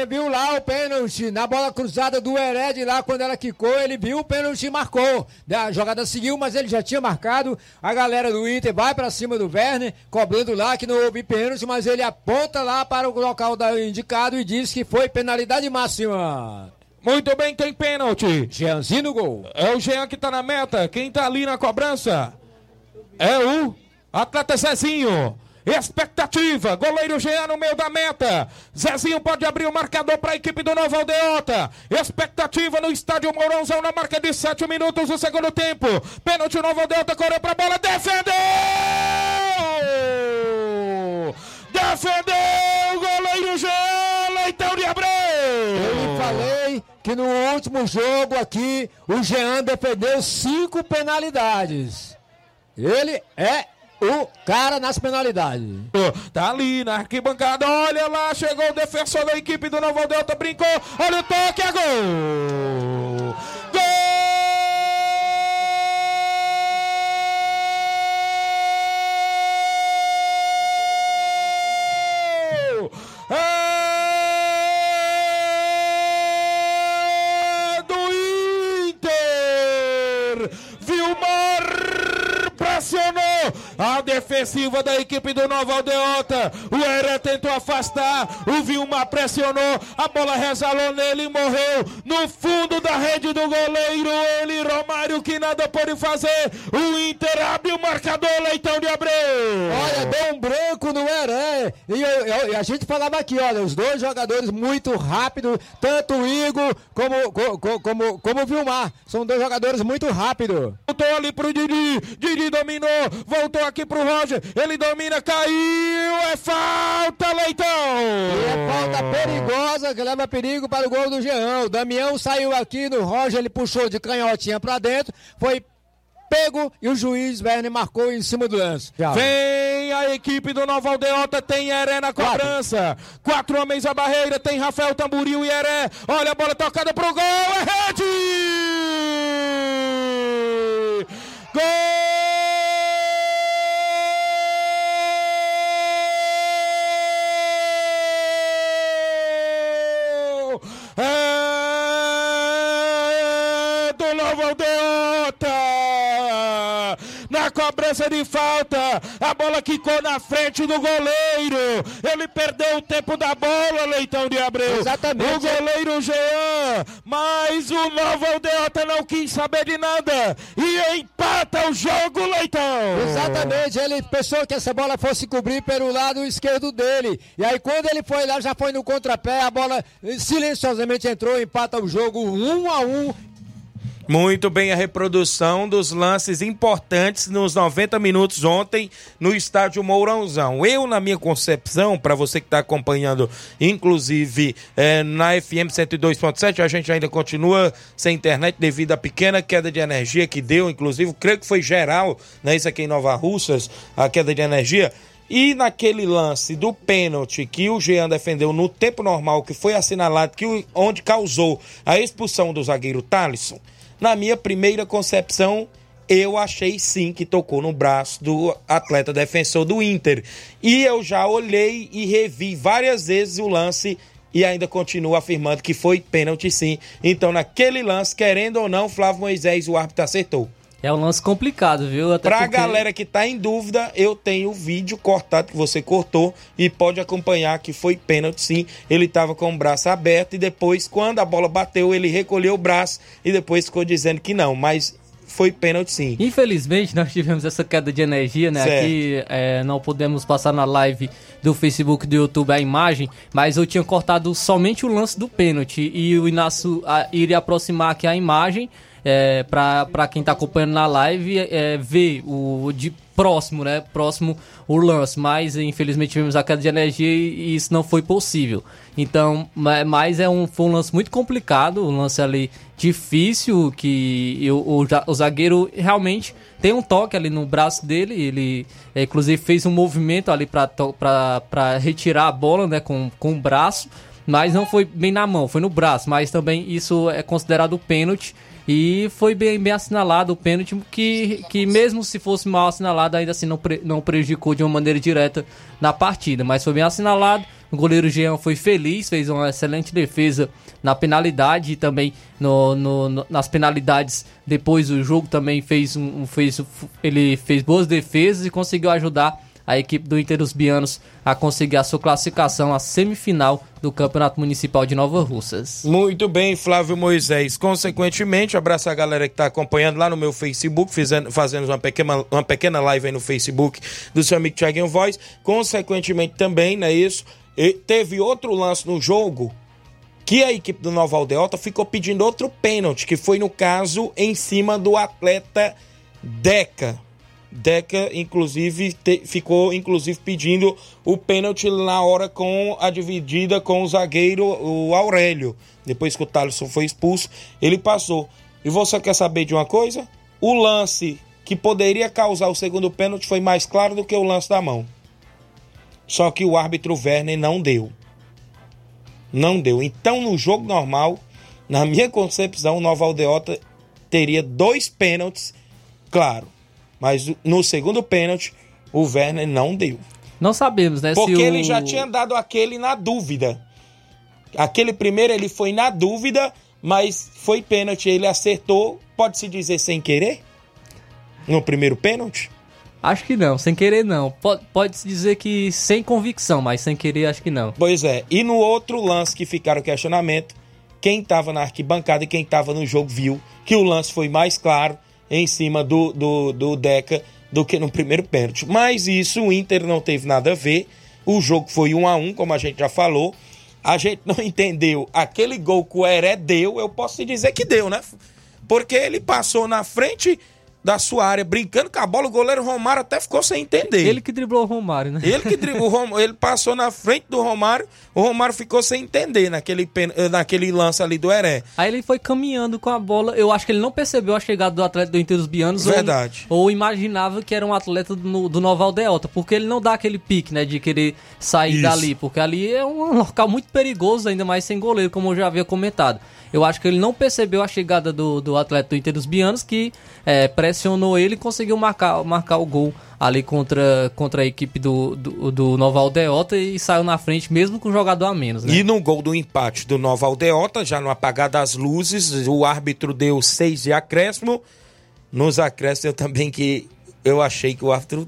O Werner viu lá o pênalti na bola cruzada do Hered lá quando ela quicou, ele viu o pênalti e marcou. A jogada seguiu, mas ele já tinha marcado. A galera do Inter vai para cima do Werner, cobrando lá que não houve pênalti, mas ele aponta lá para o local da indicado e diz que foi penalidade máxima. Muito bem, tem pênalti. Jeanzinho no gol. É o Jean que tá na meta. Quem tá ali na cobrança é o atleta Zezinho. Expectativa, goleiro Jean no meio da meta. Zezinho pode abrir o marcador para a equipe do Novo Aldeota. Expectativa no estádio Mourãozão na marca de 7 minutos do segundo tempo. Pênalti Novo Aldeota, correu para a bola, defendeu! Defendeu o goleiro Jean Leitão de Abreu. Eu falei que no último jogo aqui o Jean defendeu cinco penalidades. Ele é o cara nas penalidades. Tá ali na arquibancada, olha lá, chegou o defensor da equipe do Novo Delta, brincou, olha o toque, é gol! Gol! A defensiva da equipe do Nova Aldeota. O Heré tentou afastar. O Vilmar pressionou. A bola resalou nele e morreu. No fundo da rede do goleiro. Ele, Romário, que nada pôde fazer. O Inter abre o marcador, Leitão de Abreu. Olha, deu um branco no Heré. E eu, eu, a gente falava aqui, olha, os dois jogadores muito rápidos. Tanto o Igor como, como, como, como o Vilmar. São dois jogadores muito rápidos. Voltou ali pro Didi. Didi dominou. Voltou aqui pro Roger. Ele domina, caiu. É falta, Leitão. E é falta perigosa que leva perigo para o gol do Jean. O Damião saiu aqui no Roger, ele puxou de canhotinha para dentro. Foi pego e o juiz Werner marcou em cima do lance. Vem a equipe do Nova Aldeota, tem Heré na cobrança. Quatro. Quatro homens à barreira, tem Rafael Tamburil e Heré. Olha a bola tocada pro gol, é rede! Gol! Cobrança de falta. A bola quicou na frente do goleiro. Ele perdeu o tempo da bola, Leitão de Abreu. Exatamente. O goleiro Jean, mas o Nova Aldeota não quis saber de nada e empata o jogo, Leitão. Exatamente, ele pensou que essa bola fosse cobrir pelo lado esquerdo dele. E aí quando ele foi lá, já foi no contrapé, a bola silenciosamente entrou, empata o jogo um a um muito bem a reprodução dos lances importantes nos 90 minutos ontem no estádio Mourãozão. Eu, na minha concepção, para você que está acompanhando, inclusive é, na FM 102.7, a gente ainda continua sem internet devido à pequena queda de energia que deu, inclusive, creio que foi geral, né, isso aqui em Nova Russas, a queda de energia. E naquele lance do pênalti que o Jean defendeu no tempo normal, que foi assinalado, que onde causou a expulsão do zagueiro Thalisson, na minha primeira concepção, eu achei sim que tocou no braço do atleta defensor do Inter. E eu já olhei e revi várias vezes o lance e ainda continuo afirmando que foi pênalti sim. Então, naquele lance, querendo ou não, Flávio Moisés, o árbitro acertou. É um lance complicado, viu? Até pra porque... galera que tá em dúvida, eu tenho o vídeo cortado que você cortou e pode acompanhar que foi pênalti sim. Ele tava com o braço aberto e depois, quando a bola bateu, ele recolheu o braço e depois ficou dizendo que não. Mas foi pênalti sim. Infelizmente, nós tivemos essa queda de energia, né? Certo. Aqui é, não podemos passar na live do Facebook do YouTube a imagem, mas eu tinha cortado somente o lance do pênalti e o Inácio iria aproximar aqui a imagem é, para quem está acompanhando na live é, ver o de próximo, né? Próximo o lance, mas infelizmente tivemos a queda de energia e, e isso não foi possível. Então, mas é um, foi um lance muito complicado, um lance ali difícil que eu, o, o zagueiro realmente tem um toque ali no braço dele, ele é, inclusive fez um movimento ali para retirar a bola, né, com, com o braço, mas não foi bem na mão, foi no braço, mas também isso é considerado pênalti e foi bem, bem assinalado o pênalti, que, que mesmo se fosse mal assinalado, ainda assim não, pre, não prejudicou de uma maneira direta na partida. Mas foi bem assinalado. O goleiro Jean foi feliz, fez uma excelente defesa na penalidade e também no, no, no, nas penalidades depois do jogo também fez um, fez ele fez boas defesas e conseguiu ajudar a equipe do Inter dos Bianos a conseguir a sua classificação à semifinal do Campeonato Municipal de Nova Russas. Muito bem, Flávio Moisés. Consequentemente, abraço a galera que está acompanhando lá no meu Facebook, fazendo, fazendo uma, pequena, uma pequena live aí no Facebook do seu amigo Thiaguinho Voz. Consequentemente também, não é isso? E teve outro lance no jogo que a equipe do Nova Aldeota ficou pedindo outro pênalti, que foi no caso em cima do atleta Deca. Deca, inclusive, te, ficou inclusive pedindo o pênalti na hora com a dividida com o zagueiro, o Aurélio. Depois que o Thaleson foi expulso, ele passou. E você quer saber de uma coisa? O lance que poderia causar o segundo pênalti foi mais claro do que o lance da mão. Só que o árbitro Werner não deu. Não deu. Então, no jogo normal, na minha concepção, o Nova Aldeota teria dois pênaltis, claro mas no segundo pênalti, o Werner não deu. Não sabemos, né? Porque ele já tinha dado aquele na dúvida. Aquele primeiro ele foi na dúvida, mas foi pênalti. Ele acertou, pode-se dizer sem querer? No primeiro pênalti? Acho que não, sem querer não. Pode-se dizer que sem convicção, mas sem querer acho que não. Pois é. E no outro lance que ficaram questionamento, quem estava na arquibancada e quem estava no jogo viu que o lance foi mais claro em cima do, do, do Deca do que no primeiro pênalti. Mas isso o Inter não teve nada a ver. O jogo foi um a um, como a gente já falou. A gente não <laughs> entendeu aquele gol que o Heré deu, eu posso dizer que deu, né? Porque ele passou na frente da sua área, brincando com a bola, o goleiro Romário até ficou sem entender. Ele que driblou o Romário, né? Ele que driblou, ele passou na frente do Romário, o Romário ficou sem entender naquele, naquele lance ali do Heré. Aí ele foi caminhando com a bola, eu acho que ele não percebeu a chegada do atleta do Inter dos Bianos. Verdade. Ou, ou imaginava que era um atleta do, do Nova Aldeota, porque ele não dá aquele pique, né, de querer sair Isso. dali, porque ali é um local muito perigoso, ainda mais sem goleiro, como eu já havia comentado. Eu acho que ele não percebeu a chegada do, do atleta do Inter dos Bianos, que é, pressionou ele e conseguiu marcar, marcar o gol ali contra, contra a equipe do, do, do, Nova Aldeota e saiu na frente, mesmo com o jogador a menos. Né? E no gol do empate do Nova Aldeota, já no apagar das luzes, o árbitro deu seis de acréscimo. Nos acréscimos eu também que eu achei que o árbitro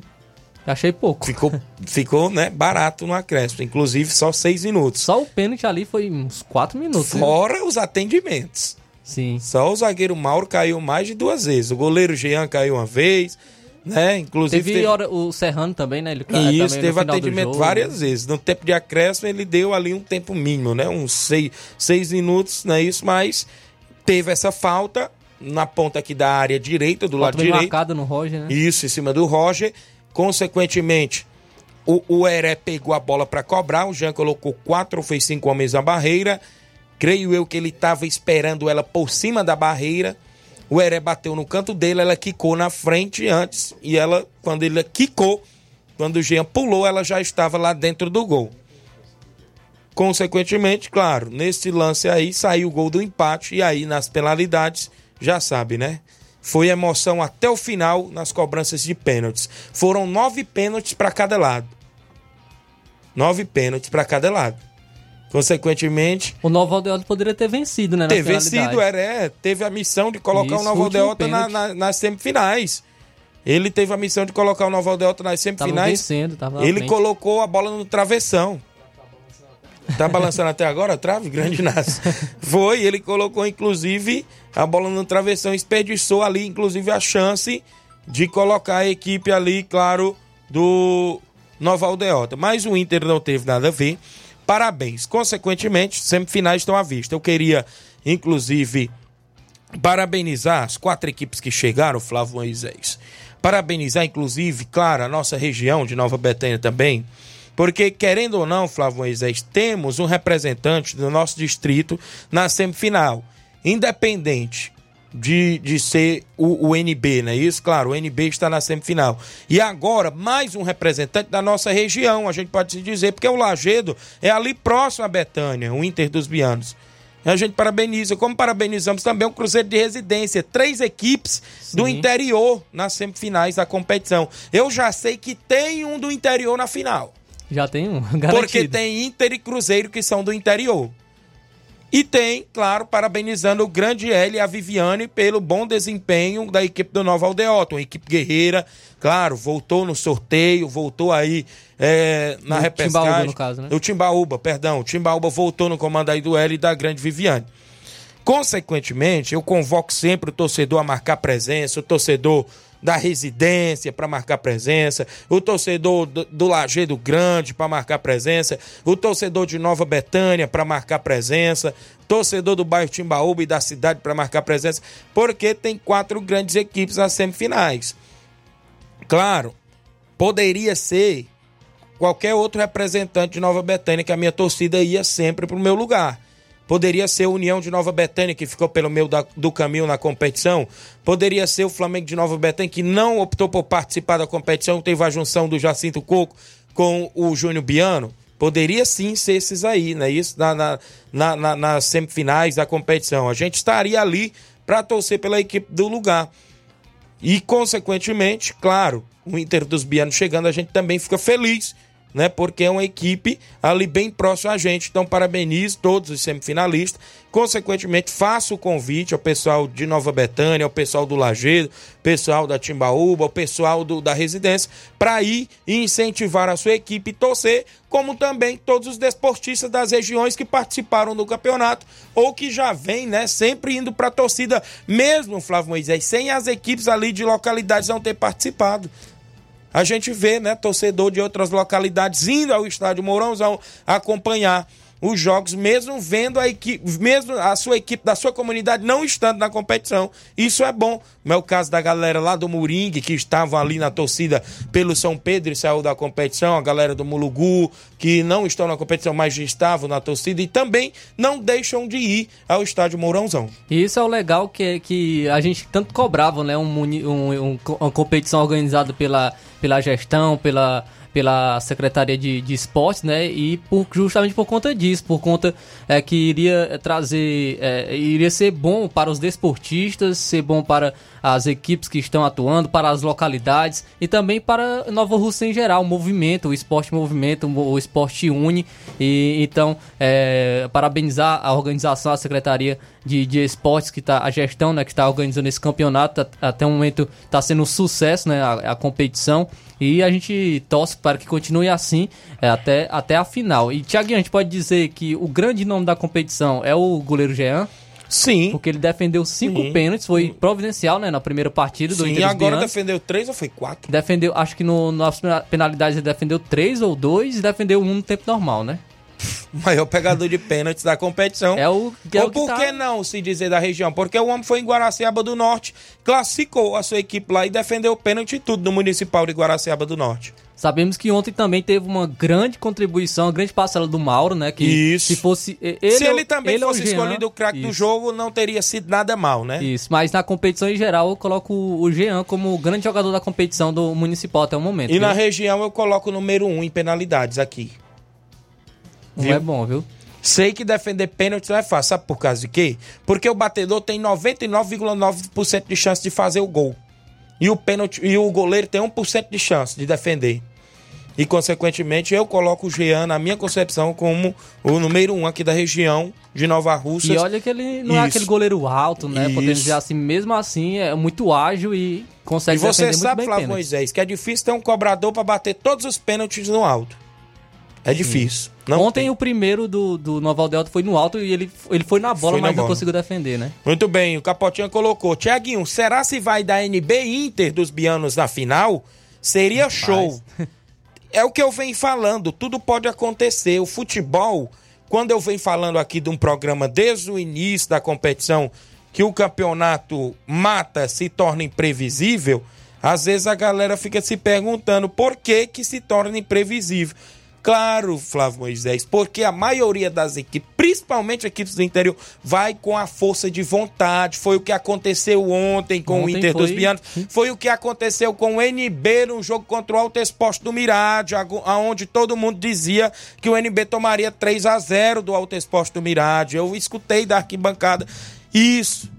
Achei pouco. Ficou, ficou né, barato no acréscimo. Inclusive, só seis minutos. Só o pênalti ali foi uns quatro minutos. Né? Fora né? os atendimentos. Sim. Só o zagueiro Mauro caiu mais de duas vezes. O goleiro Jean caiu uma vez. Né? Inclusive teve, teve... Hora, o Serrano também, né? Ele Isso, teve atendimento várias vezes. No tempo de acréscimo, ele deu ali um tempo mínimo, né? Uns seis, seis minutos, não é isso? Mas teve essa falta na ponta aqui da área direita, do lado direito. marcada no Roger, né? Isso, em cima do Roger. Consequentemente, o, o Heré pegou a bola para cobrar, o Jean colocou quatro fez cinco homens na barreira. Creio eu que ele estava esperando ela por cima da barreira. O Heré bateu no canto dele, ela quicou na frente antes. E ela, quando ele quicou, quando o Jean pulou, ela já estava lá dentro do gol. Consequentemente, claro, nesse lance aí saiu o gol do empate. E aí, nas penalidades, já sabe, né? Foi emoção até o final nas cobranças de pênaltis. Foram nove pênaltis para cada lado. Nove pênaltis para cada lado. Consequentemente. O Novo Aldeota poderia ter vencido, né? Ter vencido, era, é, teve a missão de colocar Isso, o Novo Aldeota na, na, nas semifinais. Ele teve a missão de colocar o Novo Aldeota nas semifinais. Vencendo, Ele colocou a bola no travessão. Tá balançando até agora a trave? Grande Inácio. <laughs> Foi, ele colocou inclusive a bola no travessão, desperdiçou ali inclusive a chance de colocar a equipe ali, claro, do Nova Aldeota. Mas o Inter não teve nada a ver. Parabéns. Consequentemente, semifinais estão à vista. Eu queria, inclusive, parabenizar as quatro equipes que chegaram, Flávio Moisés. Parabenizar, inclusive, claro, a nossa região de Nova Betânia também porque, querendo ou não, Flávio Moisés, temos um representante do nosso distrito na semifinal. Independente de, de ser o, o NB, não é isso? Claro, o NB está na semifinal. E agora, mais um representante da nossa região, a gente pode se dizer, porque o Lagedo é ali próximo a Betânia, o Inter dos Bianos. A gente parabeniza, como parabenizamos também o Cruzeiro de Residência, três equipes Sim. do interior nas semifinais da competição. Eu já sei que tem um do interior na final. Já tem um, <laughs> garantido. Porque tem Inter e Cruzeiro que são do interior. E tem, claro, parabenizando o grande L e a Viviane pelo bom desempenho da equipe do Nova Aldeota, uma equipe guerreira, claro, voltou no sorteio, voltou aí é, na no repescagem. Timbaúba, no caso, né? O Timbaúba, perdão, o Timbaúba voltou no comando aí do L e da grande Viviane. Consequentemente, eu convoco sempre o torcedor a marcar presença, o torcedor da residência para marcar presença, o torcedor do, do Grande para marcar presença, o torcedor de Nova Betânia para marcar presença, torcedor do bairro Timbaúba e da cidade para marcar presença, porque tem quatro grandes equipes nas semifinais. Claro, poderia ser qualquer outro representante de Nova Betânia que a minha torcida ia sempre para o meu lugar. Poderia ser a União de Nova Betânia, que ficou pelo meio da, do caminho na competição. Poderia ser o Flamengo de Nova Betânia, que não optou por participar da competição, teve a junção do Jacinto Coco com o Júnior Biano. Poderia sim ser esses aí, né? Isso na, na, na, na nas semifinais da competição. A gente estaria ali para torcer pela equipe do lugar. E, consequentemente, claro, o Inter dos Bianos chegando, a gente também fica feliz né? Porque é uma equipe ali bem próxima a gente. Então, parabenizo todos os semifinalistas. Consequentemente, faço o convite ao pessoal de Nova Betânia, ao pessoal do Lagedo, pessoal da Timbaúba, ao pessoal do, da residência, para ir e incentivar a sua equipe e torcer, como também todos os desportistas das regiões que participaram do campeonato ou que já vêm, né, sempre indo para a torcida, mesmo, Flávio Moisés, sem as equipes ali de localidades não ter participado. A gente vê, né, torcedor de outras localidades indo ao estádio Mourãozão acompanhar os jogos, mesmo vendo a equipe, mesmo a sua equipe da sua comunidade não estando na competição. Isso é bom. Não é o caso da galera lá do Moringue, que estavam ali na torcida pelo São Pedro e saiu da competição, a galera do Mulugu, que não estão na competição, mas estavam na torcida e também não deixam de ir ao estádio Mourãozão. E isso é o legal que, que a gente tanto cobrava, né? Um, um, um, uma competição organizada pela, pela gestão, pela pela Secretaria de, de Esportes, né? E por, justamente por conta disso, por conta é, que iria trazer, é, iria ser bom para os desportistas, ser bom para as equipes que estão atuando, para as localidades e também para Nova Rússia em geral, o movimento, o esporte movimento, o esporte une. E então, é, parabenizar a organização, a Secretaria de, de Esportes, que está, a gestão, né, que está organizando esse campeonato, até o momento está sendo um sucesso, né, a, a competição. E a gente torce para que continue assim é, até, até a final. E, Tiaguinho, a gente pode dizer que o grande nome da competição é o goleiro Jean? Sim. Porque ele defendeu cinco Sim. pênaltis, foi providencial, né, na primeira partida do Sim, Inter e agora defendeu três ou foi quatro? Defendeu, acho que no, nas penalidades ele defendeu três ou dois e defendeu um no tempo normal, né? <laughs> maior pegador de pênaltis da competição. É o, é Ou o que por tá... que não se dizer da região? Porque o homem foi em Guaraciaba do Norte, classificou a sua equipe lá e defendeu o pênalti e tudo no Municipal de Guaraciaba do Norte. Sabemos que ontem também teve uma grande contribuição, uma grande parcela do Mauro, né? Que Isso. se fosse. Ele, se ele também ele fosse Jean, escolhido o craque do jogo, não teria sido nada mal, né? Isso, mas na competição em geral eu coloco o Jean como o grande jogador da competição do Municipal até o momento. E viu? na região eu coloco o número um em penalidades aqui. Não viu? é bom, viu? Sei que defender pênalti não é fácil. Sabe por causa de quê? Porque o batedor tem 99,9% de chance de fazer o gol. E o pênalti e o goleiro tem 1% de chance de defender. E, consequentemente, eu coloco o Jean, na minha concepção, como o número um aqui da região de Nova Rússia. E olha que ele não Isso. é aquele goleiro alto, né? Isso. Podemos dizer assim, mesmo assim, é muito ágil e consegue e você sabe, Flávio Moisés, que é difícil ter um cobrador para bater todos os pênaltis no alto. É difícil. Ontem tem. o primeiro do, do Noval Delta foi no alto e ele, ele foi na bola, foi mas na não bola. conseguiu defender, né? Muito bem, o Capotinha colocou. Tiaguinho, será se vai dar NB Inter dos Bianos na final? Seria show. <laughs> é o que eu venho falando, tudo pode acontecer. O futebol, quando eu venho falando aqui de um programa desde o início da competição, que o campeonato mata, se torna imprevisível, às vezes a galera fica se perguntando por que que se torna imprevisível. Claro, Flávio Moisés, porque a maioria das equipes, principalmente equipes do interior, vai com a força de vontade. Foi o que aconteceu ontem com ontem o Inter foi... dos Bianos. Foi o que aconteceu com o NB no jogo contra o Alto Exposto do Mirade, aonde todo mundo dizia que o NB tomaria 3 a 0 do Alto Exposto do Mirade. Eu escutei da arquibancada isso.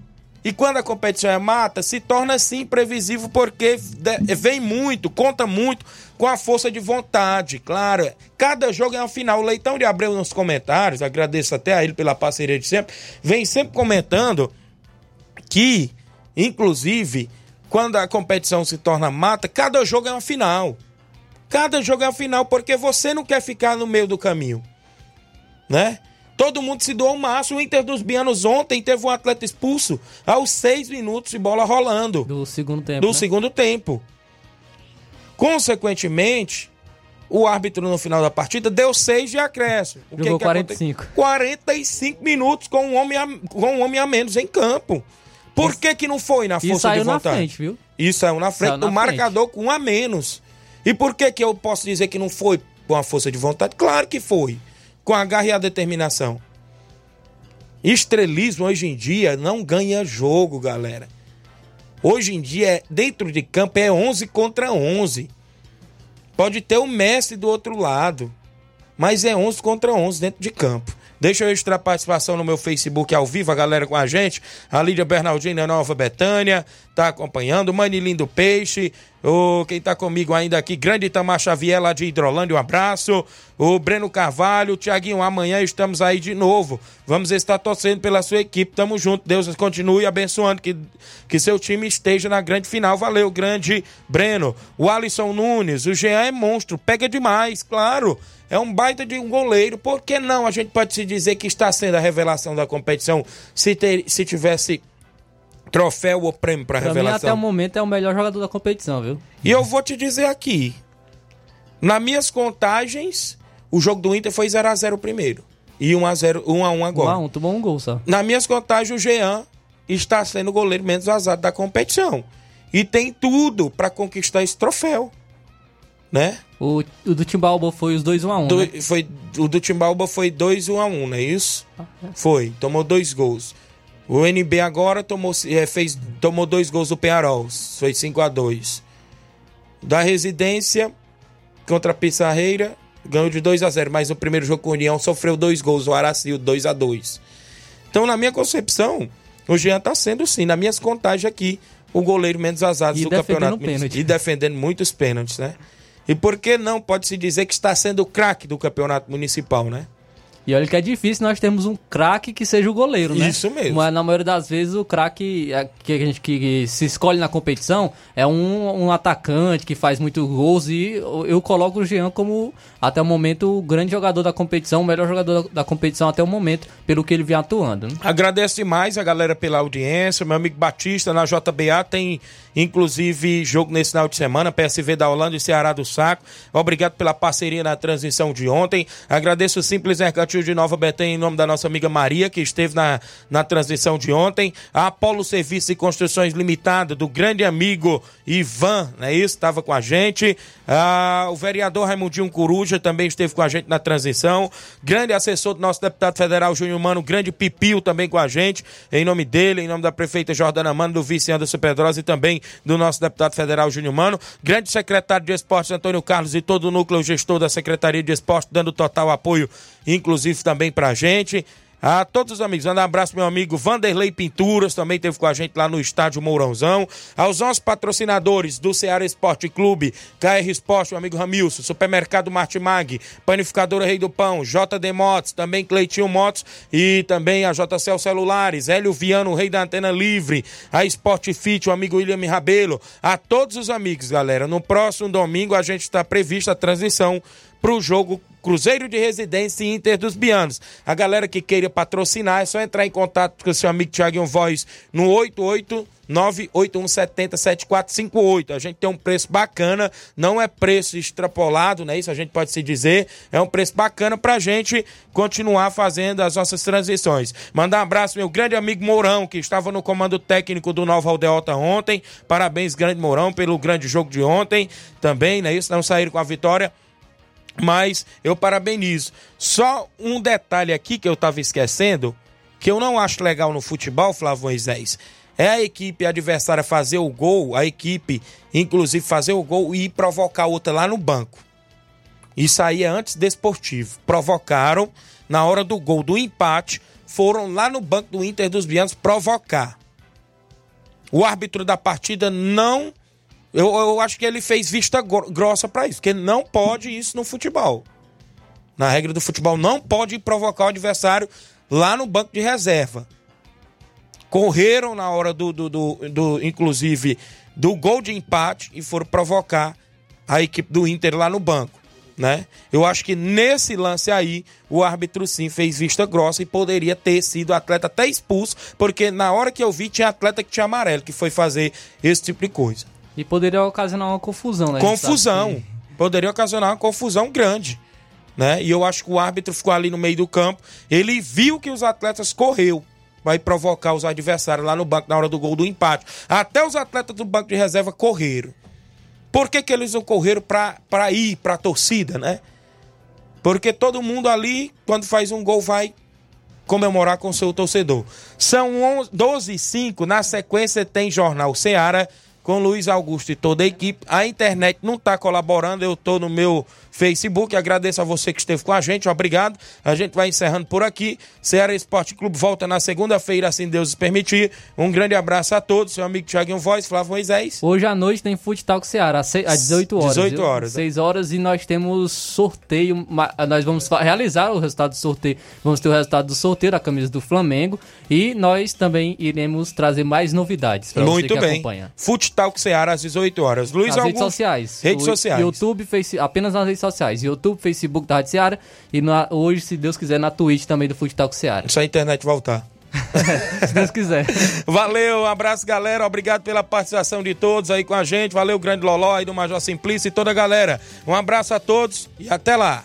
E quando a competição é mata, se torna assim previsível porque vem muito, conta muito com a força de vontade. Claro, cada jogo é uma final. O Leitão de Abreu nos comentários, agradeço até a ele pela parceria de sempre, vem sempre comentando que, inclusive, quando a competição se torna mata, cada jogo é uma final. Cada jogo é uma final porque você não quer ficar no meio do caminho, né? Todo mundo se doou o máximo. O Inter dos Bianos ontem teve um atleta expulso aos seis minutos de bola rolando. Do segundo tempo. Do né? segundo tempo. Consequentemente, o árbitro no final da partida deu seis de acréscimo. O Jogou que 45. Aconte... 45 minutos com um, homem a... com um homem a menos em campo. Por Isso... que, que não foi na força de vontade? na frente, viu? Isso saiu na frente saiu do marcador frente. com um a menos. E por que, que eu posso dizer que não foi com a força de vontade? Claro que foi com a garra e a determinação. Estrelismo hoje em dia não ganha jogo, galera. Hoje em dia, é, dentro de campo, é 11 contra 11. Pode ter o Messi do outro lado, mas é 11 contra 11 dentro de campo. Deixa eu registrar a participação no meu Facebook ao vivo, a galera com a gente. A Lídia Bernardina Nova Betânia tá acompanhando. Manilim do Peixe. O, quem tá comigo ainda aqui, Grande Itamar Xavier, lá de Hidrolândia, um abraço. O Breno Carvalho, Tiaguinho, amanhã estamos aí de novo. Vamos estar torcendo pela sua equipe. Tamo junto. Deus continue abençoando. Que, que seu time esteja na grande final. Valeu, grande Breno. O Alisson Nunes, o Jean é monstro. Pega demais, claro. É um baita de um goleiro. Por que não a gente pode se dizer que está sendo a revelação da competição se, ter, se tivesse troféu ou prêmio para revelação? Mim, até o momento é o melhor jogador da competição, viu? E eu vou te dizer aqui. Nas minhas contagens, o jogo do Inter foi 0x0 primeiro. E 1x0, 1x1 agora. 1x1, tomou um gol só. Nas minhas contagens, o Jean está sendo o goleiro menos vazado da competição. E tem tudo para conquistar esse troféu né? O, o do Timbalba foi os 2 1 a 1 né? foi O do Timbalba foi 2 1 a 1 não é isso? Ah, é. Foi, tomou dois gols. O NB agora tomou, é, fez, tomou dois gols do Penharol, foi 5 a 2 Da Residência contra a Pissarreira, ganhou de 2 a 0 mas no primeiro jogo com o União sofreu dois gols, o Aracil 2 a 2 Então, na minha concepção, o Jean tá sendo sim, nas minhas contagens aqui, o goleiro menos vazado do campeonato. Pênalti. E defendendo muitos pênaltis, né? E por que não pode-se dizer que está sendo o craque do campeonato municipal, né? E olha que é difícil nós temos um craque que seja o goleiro, né? Isso mesmo. Mas na maioria das vezes o craque é, que a gente que, se escolhe na competição é um, um atacante que faz muito gols e eu, coloco o Jean como até o momento o grande jogador da competição, o melhor jogador da, da competição até o momento, pelo que ele vem atuando. Né? Agradeço demais a galera pela audiência. Meu amigo Batista na JBA tem inclusive jogo nesse final de semana, PSV da Holanda e Ceará do Saco. Obrigado pela parceria na transmissão de ontem. Agradeço o Simples Mercantil de Nova Betém em nome da nossa amiga Maria, que esteve na, na transmissão de ontem. A Apolo Serviços e Construções Limitada, do grande amigo Ivan, não é isso? Estava com a gente. Ah, o vereador Raimundinho Coruja também esteve com a gente na transição. Grande assessor do nosso deputado federal Júnior Mano, grande Pipio também com a gente. Em nome dele, em nome da prefeita Jordana Mano, do vice Anderson Pedrosa e também do nosso deputado federal Júnior Mano. Grande secretário de Esportes Antônio Carlos e todo o núcleo gestor da Secretaria de Esporte, dando total apoio, inclusive também pra gente. A todos os amigos, um abraço meu amigo Vanderlei Pinturas, também teve com a gente lá no estádio Mourãozão. Aos nossos patrocinadores do Ceará Esporte Clube, KR Esporte, meu amigo Ramilson, Supermercado Martimag, Panificadora Rei do Pão, JD Motos, também Cleitinho Motos e também a JCL Celulares, Hélio Viano, Rei da Antena Livre, a Sport Fit, o amigo William Rabelo. A todos os amigos, galera, no próximo domingo a gente está prevista a transmissão para o jogo Cruzeiro de Residência e Inter dos Bianos. A galera que queira patrocinar é só entrar em contato com o seu amigo Thiago Voz no 88 981707458. A gente tem um preço bacana, não é preço extrapolado, né? Isso a gente pode se dizer. É um preço bacana pra gente continuar fazendo as nossas transições. Mandar um abraço meu grande amigo Mourão, que estava no comando técnico do Nova Aldeota ontem. Parabéns, grande Mourão, pelo grande jogo de ontem. Também, né? Isso não saíram com a vitória mas eu parabenizo. Só um detalhe aqui que eu estava esquecendo, que eu não acho legal no futebol, Flávio Moisés, é a equipe adversária fazer o gol, a equipe, inclusive, fazer o gol e provocar outra lá no banco. Isso aí é antes desportivo. Provocaram, na hora do gol do empate, foram lá no banco do Inter dos Bianos provocar. O árbitro da partida não eu, eu acho que ele fez vista grossa para isso, porque não pode isso no futebol. Na regra do futebol, não pode provocar o adversário lá no banco de reserva. Correram na hora do, do, do, do inclusive, do gol de empate e foram provocar a equipe do Inter lá no banco. Né? Eu acho que nesse lance aí, o árbitro sim fez vista grossa e poderia ter sido atleta até expulso, porque na hora que eu vi tinha atleta que tinha amarelo, que foi fazer esse tipo de coisa. E poderia ocasionar uma confusão, né? Confusão. Poderia ocasionar uma confusão grande. Né? E eu acho que o árbitro ficou ali no meio do campo. Ele viu que os atletas correu. Vai provocar os adversários lá no banco na hora do gol do empate. Até os atletas do banco de reserva correram. Por que, que eles não correram para ir para a torcida, né? Porque todo mundo ali, quando faz um gol, vai comemorar com seu torcedor. São 12 e 5, na sequência tem Jornal Seara com Luiz Augusto e toda a equipe. A internet não está colaborando, eu estou no meu Facebook. Agradeço a você que esteve com a gente, obrigado. A gente vai encerrando por aqui. Ceará Esporte Clube volta na segunda-feira, assim Deus permitir. Um grande abraço a todos, seu amigo Thiaguinho Voz, Flávio Moisés. Hoje à noite tem Futsal com Ceará, às 18 horas. 18 horas. 6 horas e nós temos sorteio, nós vamos realizar o resultado do sorteio, vamos ter o resultado do sorteio da camisa do Flamengo e nós também iremos trazer mais novidades para você que bem. acompanha. Futsal com Ceará às 18 horas. Luiz Nas Augusto, redes sociais. Redes sociais. YouTube, face, apenas nas redes sociais. YouTube, Facebook da Rádio Seara e na, hoje, se Deus quiser, na Twitch também do Futsal Seara. Só a internet voltar. <laughs> se Deus quiser. Valeu, um abraço, galera. Obrigado pela participação de todos aí com a gente. Valeu, grande Loló aí do Major Simplício e toda a galera. Um abraço a todos e até lá.